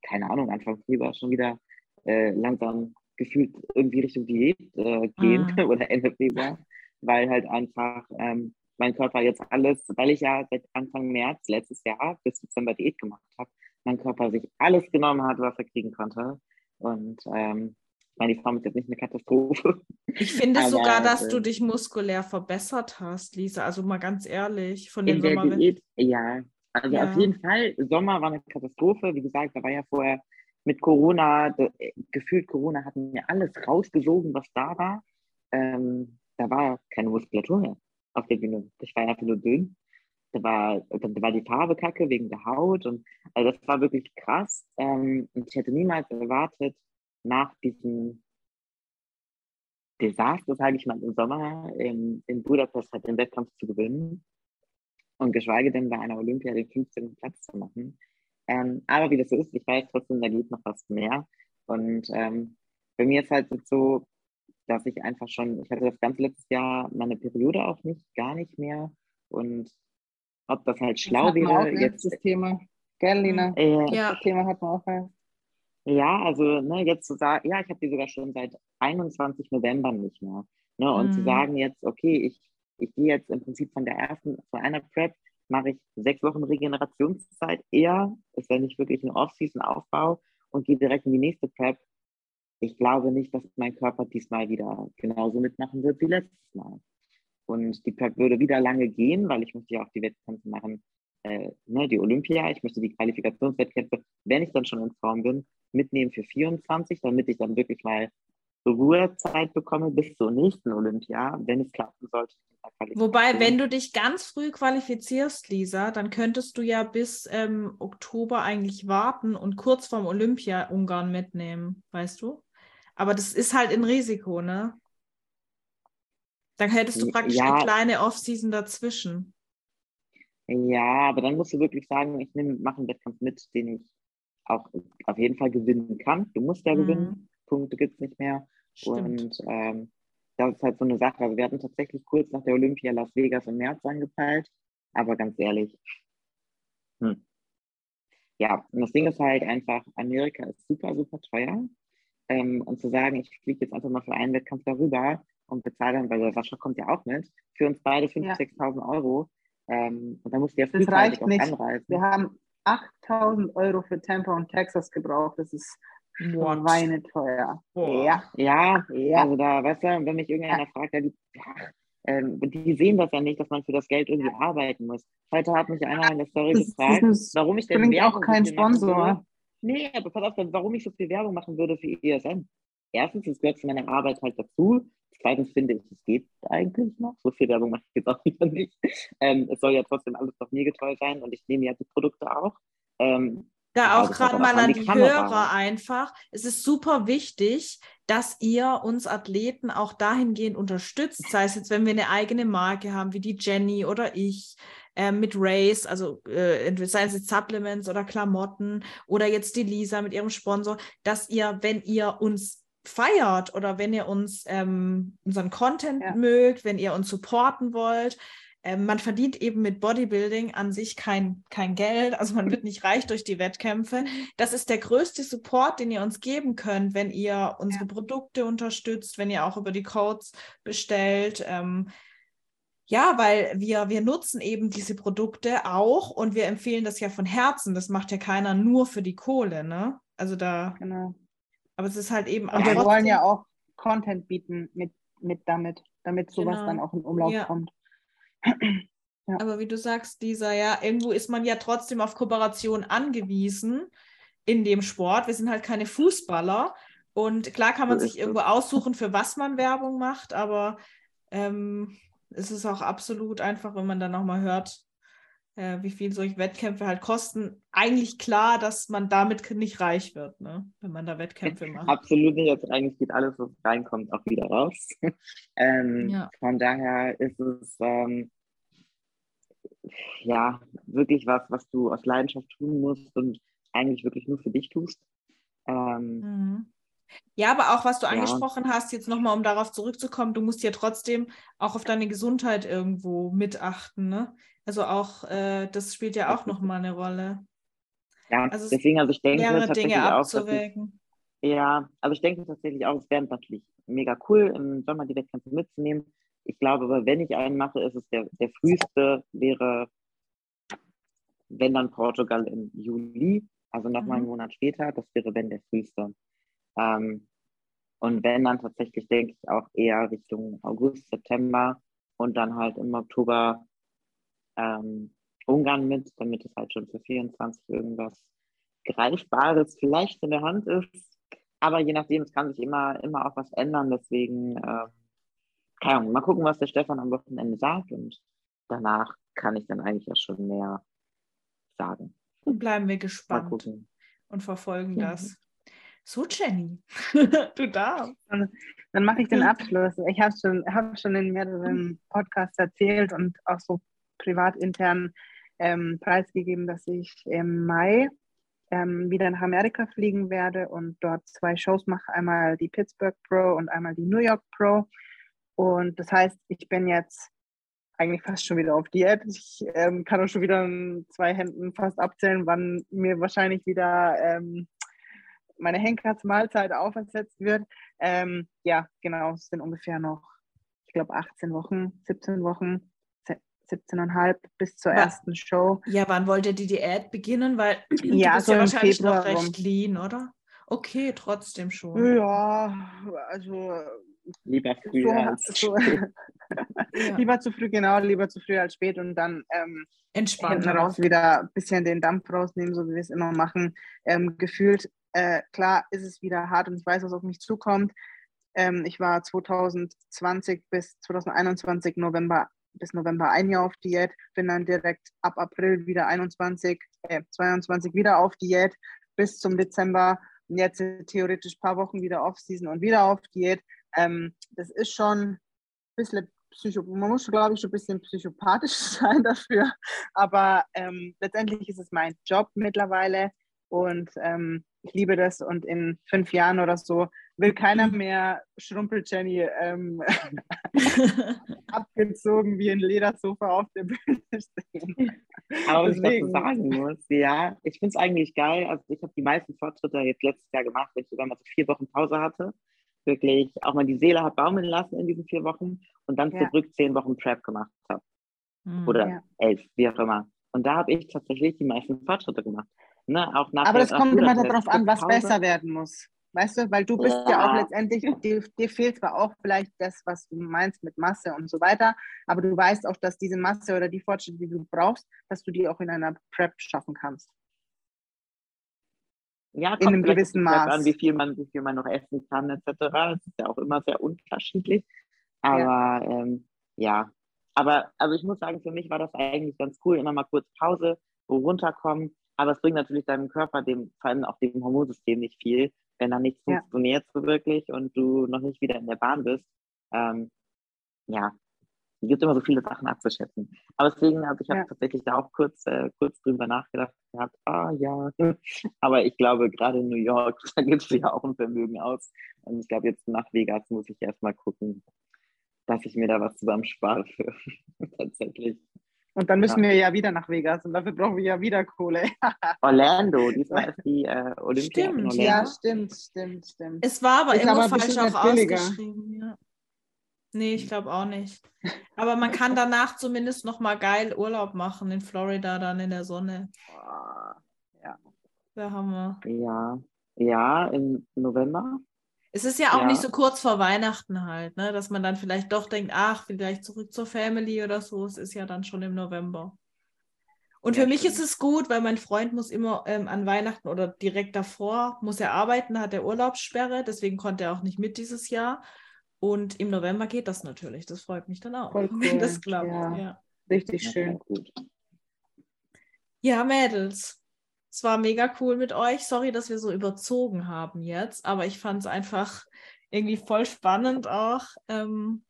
keine Ahnung, Anfang Februar schon wieder äh, langsam gefühlt irgendwie Richtung Diät äh, gehen mhm. oder Ende Februar, weil halt einfach ähm, mein Körper jetzt alles, weil ich ja seit Anfang März letztes Jahr bis Dezember Diät gemacht habe, mein Körper sich alles genommen hat, was er kriegen konnte. Und ähm, meine, die Form ist jetzt nicht eine Katastrophe. Ich finde Aber, sogar, dass äh, du dich muskulär verbessert hast, Lisa. Also mal ganz ehrlich, von in Diät, Ja, also ja. auf jeden Fall. Sommer war eine Katastrophe. Wie gesagt, da war ja vorher mit Corona, gefühlt Corona hat mir alles rausgesogen, was da war. Ähm, da war keine Muskulatur mehr auf der Bühne. Ich war einfach nur dünn. Da war, da war die Farbe kacke wegen der Haut und also das war wirklich krass. Ähm, und ich hätte niemals erwartet, nach diesem Desaster, sage ich mal, im Sommer in, in Budapest halt den Wettkampf zu gewinnen und geschweige denn bei einer Olympia den 15. Platz zu machen. Ähm, aber wie das so ist, ich weiß trotzdem, da geht noch was mehr. Und ähm, bei mir ist halt so, dass ich einfach schon, ich hatte das ganze letztes Jahr meine Periode auch nicht, gar nicht mehr. Und ob das halt schlau das wäre. jetzt das Thema. Gell, Lina? Äh, ja. Das Thema hat man auch. Ja, ja also ne, jetzt zu sagen, ja, ich habe die sogar schon seit 21 November nicht mehr. Ne, und mhm. zu sagen jetzt, okay, ich, ich gehe jetzt im Prinzip von der ersten, von einer Prep, mache ich sechs Wochen Regenerationszeit eher, ist ja nicht wirklich ein Off-Season-Aufbau und gehe direkt in die nächste Prep. Ich glaube nicht, dass mein Körper diesmal wieder genauso mitmachen wird wie letztes Mal. Und die Prep würde wieder lange gehen, weil ich möchte ja auch die Wettkämpfe machen, äh, ne, die Olympia, ich möchte die Qualifikationswettkämpfe, wenn ich dann schon in Form bin, mitnehmen für 24, damit ich dann wirklich mal Ruhezeit bekomme bis zur nächsten Olympia, wenn es klappen sollte. Wobei, wenn du dich ganz früh qualifizierst, Lisa, dann könntest du ja bis ähm, Oktober eigentlich warten und kurz vorm Olympia Ungarn mitnehmen, weißt du? Aber das ist halt ein Risiko, ne? Dann hättest du praktisch ja. eine kleine Off-Season dazwischen. Ja, aber dann musst du wirklich sagen, ich mache einen Wettkampf mit, den ich auch auf jeden Fall gewinnen kann. Du musst ja mhm. gewinnen, Punkte gibt es nicht mehr. Stimmt. Und ähm, das ist halt so eine Sache. Also wir hatten tatsächlich kurz nach der Olympia Las Vegas im März angepeilt, aber ganz ehrlich, hm. ja, und das Ding ist halt einfach, Amerika ist super, super teuer. Ähm, und zu sagen, ich fliege jetzt einfach mal für einen Wettkampf darüber, und bezahle dann, weil der Sascha kommt ja auch mit, für uns beide 5.000, ja. 6.000 Euro. Ähm, und da musst du ja nicht. anreisen. Wir haben 8.000 Euro für Tampa und Texas gebraucht. Das ist What? Weine teuer. Ja. ja, ja, also da, weißt du, wenn mich irgendeiner fragt, ja, die, ähm, die sehen das ja nicht, dass man für das Geld irgendwie arbeiten muss. Heute hat mich einer in der Story das, gefragt, das warum ich denn Werbung auch kein Sponsor. Nee, aber pass auf, warum ich so viel Werbung machen würde für ESN. Erstens, es gehört zu meiner Arbeit halt dazu. Zweitens finde ich, es geht eigentlich noch. So viel Werbung mache ich jetzt auch wieder nicht. Ähm, es soll ja trotzdem alles noch mir getreu sein und ich nehme ja die Produkte auch. Ähm, da auch gerade mal an die, die Hörer einfach. Es ist super wichtig, dass ihr uns Athleten auch dahingehend unterstützt. Sei es jetzt, wenn wir eine eigene Marke haben, wie die Jenny oder ich, äh, mit Race, also äh, sei es jetzt Supplements oder Klamotten oder jetzt die Lisa mit ihrem Sponsor, dass ihr, wenn ihr uns feiert oder wenn ihr uns ähm, unseren Content ja. mögt, wenn ihr uns supporten wollt. Ähm, man verdient eben mit Bodybuilding an sich kein, kein Geld, also man wird nicht reich durch die Wettkämpfe. Das ist der größte Support, den ihr uns geben könnt, wenn ihr unsere ja. Produkte unterstützt, wenn ihr auch über die Codes bestellt. Ähm, ja, weil wir, wir nutzen eben diese Produkte auch und wir empfehlen das ja von Herzen. Das macht ja keiner nur für die Kohle, ne? Also da. Genau. Aber es ist halt eben. Und wir wollen ja auch Content bieten mit, mit damit, damit sowas genau. dann auch in Umlauf ja. kommt. ja. Aber wie du sagst, dieser, ja, irgendwo ist man ja trotzdem auf Kooperation angewiesen in dem Sport. Wir sind halt keine Fußballer. Und klar kann man sich irgendwo aussuchen, für was man Werbung macht, aber ähm, es ist auch absolut einfach, wenn man dann nochmal hört, äh, wie viel solche Wettkämpfe halt kosten. Eigentlich klar, dass man damit nicht reich wird, ne? wenn man da Wettkämpfe macht. Absolut nicht. Also eigentlich geht alles, was reinkommt, auch wieder raus. ähm, ja. Von daher ist es ähm, ja wirklich was, was du aus Leidenschaft tun musst und eigentlich wirklich nur für dich tust. Ähm, mhm. Ja, aber auch was du ja. angesprochen hast, jetzt nochmal, um darauf zurückzukommen, du musst ja trotzdem auch auf deine Gesundheit irgendwo mitachten. Ne? Also auch, äh, das spielt ja auch nochmal eine Rolle. Ja, also deswegen, also ich denke mehrere Dinge abzuwägen. Ich, ja, also ich denke tatsächlich auch, es wäre natürlich mega cool, im Sommer die Wettkämpfe mitzunehmen. Ich glaube aber, wenn ich einen mache, ist es der, der früheste wäre, wenn dann Portugal im Juli, also nochmal mhm. einen Monat später, das wäre wenn der früheste. Ähm, und wenn dann tatsächlich, denke ich, auch eher Richtung August, September und dann halt im Oktober ähm, Ungarn mit, damit es halt schon für 24 irgendwas Greifbares vielleicht in der Hand ist. Aber je nachdem, es kann sich immer, immer auch was ändern. Deswegen, äh, keine Ahnung, mal gucken, was der Stefan am Wochenende sagt. Und danach kann ich dann eigentlich auch schon mehr sagen. Bleiben wir gespannt und verfolgen das. So, Jenny, du darfst. Dann, mache ich den Abschluss. Ich habe schon, hab schon in mehreren Podcasts erzählt und auch so privat intern ähm, preisgegeben, dass ich im Mai ähm, wieder nach Amerika fliegen werde und dort zwei Shows mache. Einmal die Pittsburgh Pro und einmal die New York Pro. Und das heißt, ich bin jetzt eigentlich fast schon wieder auf Diät. Ich ähm, kann auch schon wieder in zwei Händen fast abzählen, wann mir wahrscheinlich wieder ähm, meine Henkersmahlzeit aufersetzt wird. Ähm, ja, genau, es sind ungefähr noch, ich glaube, 18 Wochen, 17 Wochen, 17,5 bis zur war, ersten Show. Ja, wann wollt ihr die Diät beginnen? Weil ja, du bist so ja wahrscheinlich Februar noch recht rum. lean, oder? Okay, trotzdem schon. Ja, also lieber früh so, als so, ja. lieber zu früh, genau, lieber zu früh als spät und dann ähm, entspannt raus wieder ein bisschen den Dampf rausnehmen, so wie wir es immer machen. Ähm, gefühlt äh, klar ist es wieder hart und ich weiß, was auf mich zukommt. Ähm, ich war 2020 bis 2021 November bis November ein Jahr auf Diät, bin dann direkt ab April wieder 21, äh, 22 wieder auf Diät bis zum Dezember und jetzt theoretisch ein paar Wochen wieder Off-Season und wieder auf Diät. Ähm, das ist schon ein bisschen Psycho man muss, glaube ich, schon ein bisschen psychopathisch sein dafür, aber ähm, letztendlich ist es mein Job mittlerweile und ähm, ich liebe das und in fünf Jahren oder so will keiner mhm. mehr Schrumpel-Jenny ähm, abgezogen wie ein Ledersofa auf der Bühne stehen. Aber was Deswegen. ich dazu sagen muss, ja, ich finde es eigentlich geil. Also ich habe die meisten Fortschritte jetzt letztes Jahr gemacht, wenn ich sogar mal so vier Wochen Pause hatte. Wirklich auch mal die Seele hat baumeln lassen in diesen vier Wochen und dann ja. zurück zehn Wochen Prep gemacht habe. Mhm, Oder ja. elf, wie auch immer. Und da habe ich tatsächlich die meisten Fortschritte gemacht. Ne, auch nach Aber das kommt immer darauf an, was besser werden muss. Weißt du, weil du bist ja, ja auch letztendlich, dir, dir, fehlt zwar auch vielleicht das, was du meinst mit Masse und so weiter, aber du weißt auch, dass diese Masse oder die Fortschritte, die du brauchst, dass du die auch in einer Prep schaffen kannst. Ja, in einem gewissen Maß. An, wie viel, man, wie viel man noch essen kann, etc. Das ist ja auch immer sehr unterschiedlich. Aber ja, ähm, ja. aber also ich muss sagen, für mich war das eigentlich ganz cool, immer mal kurz Pause, runterkommen aber es bringt natürlich deinem Körper, dem, vor allem auch dem Hormonsystem nicht viel, wenn da nichts ja. funktioniert so wirklich und du noch nicht wieder in der Bahn bist. Ähm, ja, es gibt immer so viele Sachen abzuschätzen. Aber deswegen, also ich habe ja. tatsächlich da auch kurz, äh, kurz drüber nachgedacht gehabt, ah ja, aber ich glaube, gerade in New York, da gibt es ja auch ein Vermögen aus. Und ich glaube, jetzt nach Vegas muss ich erstmal gucken, dass ich mir da was zusammen spare für tatsächlich. Und dann müssen ja. wir ja wieder nach Vegas und dafür brauchen wir ja wieder Kohle. Orlando, diesmal ist die äh, Olympia. Stimmt, ja, stimmt, stimmt, stimmt. Es war aber ist immer aber falsch auch ausgeschrieben. Ja. Nee, ich glaube auch nicht. Aber man kann danach zumindest noch mal geil Urlaub machen in Florida, dann in der Sonne. Ja. Da haben wir. Ja, ja, im November. Es ist ja auch ja. nicht so kurz vor Weihnachten halt, ne? dass man dann vielleicht doch denkt, ach, vielleicht zurück zur Family oder so. Es ist ja dann schon im November. Und ja, für mich stimmt. ist es gut, weil mein Freund muss immer ähm, an Weihnachten oder direkt davor, muss er arbeiten, hat er Urlaubssperre, deswegen konnte er auch nicht mit dieses Jahr. Und im November geht das natürlich. Das freut mich dann auch, cool. wenn das klappt. Ja. Richtig schön. Gut. Ja, Mädels. Es war mega cool mit euch. Sorry, dass wir so überzogen haben jetzt, aber ich fand es einfach irgendwie voll spannend auch. Ähm,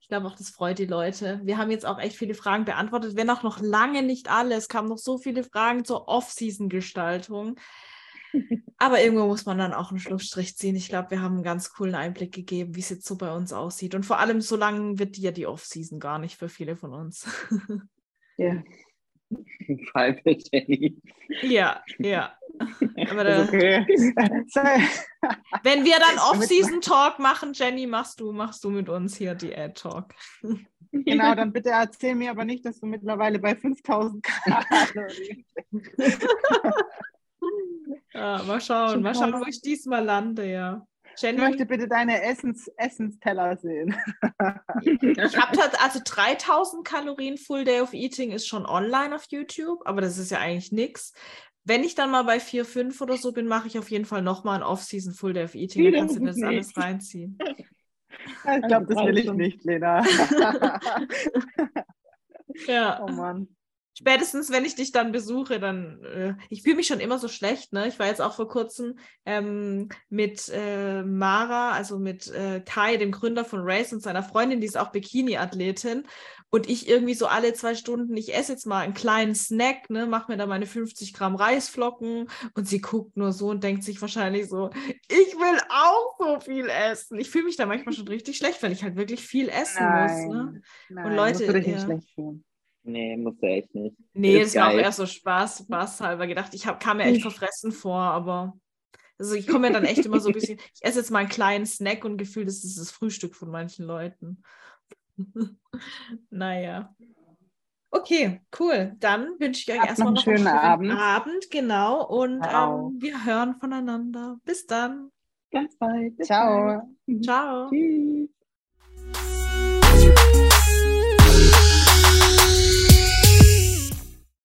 ich glaube auch, das freut die Leute. Wir haben jetzt auch echt viele Fragen beantwortet, wenn auch noch lange nicht alle. Es kamen noch so viele Fragen zur Off-Season-Gestaltung. Aber irgendwo muss man dann auch einen Schlussstrich ziehen. Ich glaube, wir haben einen ganz coolen Einblick gegeben, wie es jetzt so bei uns aussieht. Und vor allem, so lange wird ja die Off-Season gar nicht für viele von uns. Ja. Allem für Jenny. Ja, ja. Aber da, okay. wenn wir dann Off-Season-Talk machen, Jenny, machst du, machst du mit uns hier die Ad-Talk. Genau, dann bitte erzähl mir aber nicht, dass du mittlerweile bei 5000 Kalorien bist. Ja, mal schauen, mal schauen, wo ich diesmal lande, ja. Jenny, ich möchte bitte deine Essens Essensteller sehen. ich habe also 3000 Kalorien Full Day of Eating ist schon online auf YouTube, aber das ist ja eigentlich nichts. Wenn ich dann mal bei 4, 5 oder so bin, mache ich auf jeden Fall nochmal ein Off-Season Full Day of Eating. Da kannst du das alles reinziehen. Ich glaube, das will ich nicht, Lena. ja. Oh Mann spätestens, wenn ich dich dann besuche, dann, äh, ich fühle mich schon immer so schlecht, ne? Ich war jetzt auch vor kurzem ähm, mit äh, Mara, also mit äh, Kai, dem Gründer von Race und seiner Freundin, die ist auch Bikini-Athletin. Und ich irgendwie so alle zwei Stunden, ich esse jetzt mal einen kleinen Snack, ne, mach mir da meine 50 Gramm Reisflocken und sie guckt nur so und denkt sich wahrscheinlich so, ich will auch so viel essen. Ich fühle mich da manchmal schon richtig schlecht, weil ich halt wirklich viel essen nein, muss. Ne? Nein, und Leute, musst du dich nicht schlecht fühlen. Nee, musst du echt nicht. Nee, das war auch eher so Spaß, Spaß halber gedacht. Ich hab, kam mir echt verfressen vor, aber also ich komme mir dann echt immer so ein bisschen, ich esse jetzt mal einen kleinen Snack und Gefühl, das ist das Frühstück von manchen Leuten. naja. Okay, cool. Dann wünsche ich euch Habt erstmal noch einen schönen, schönen Abend. Abend. Genau. Und ähm, wir hören voneinander. Bis dann. Ganz bald. Ciao. Ciao. Tschüss.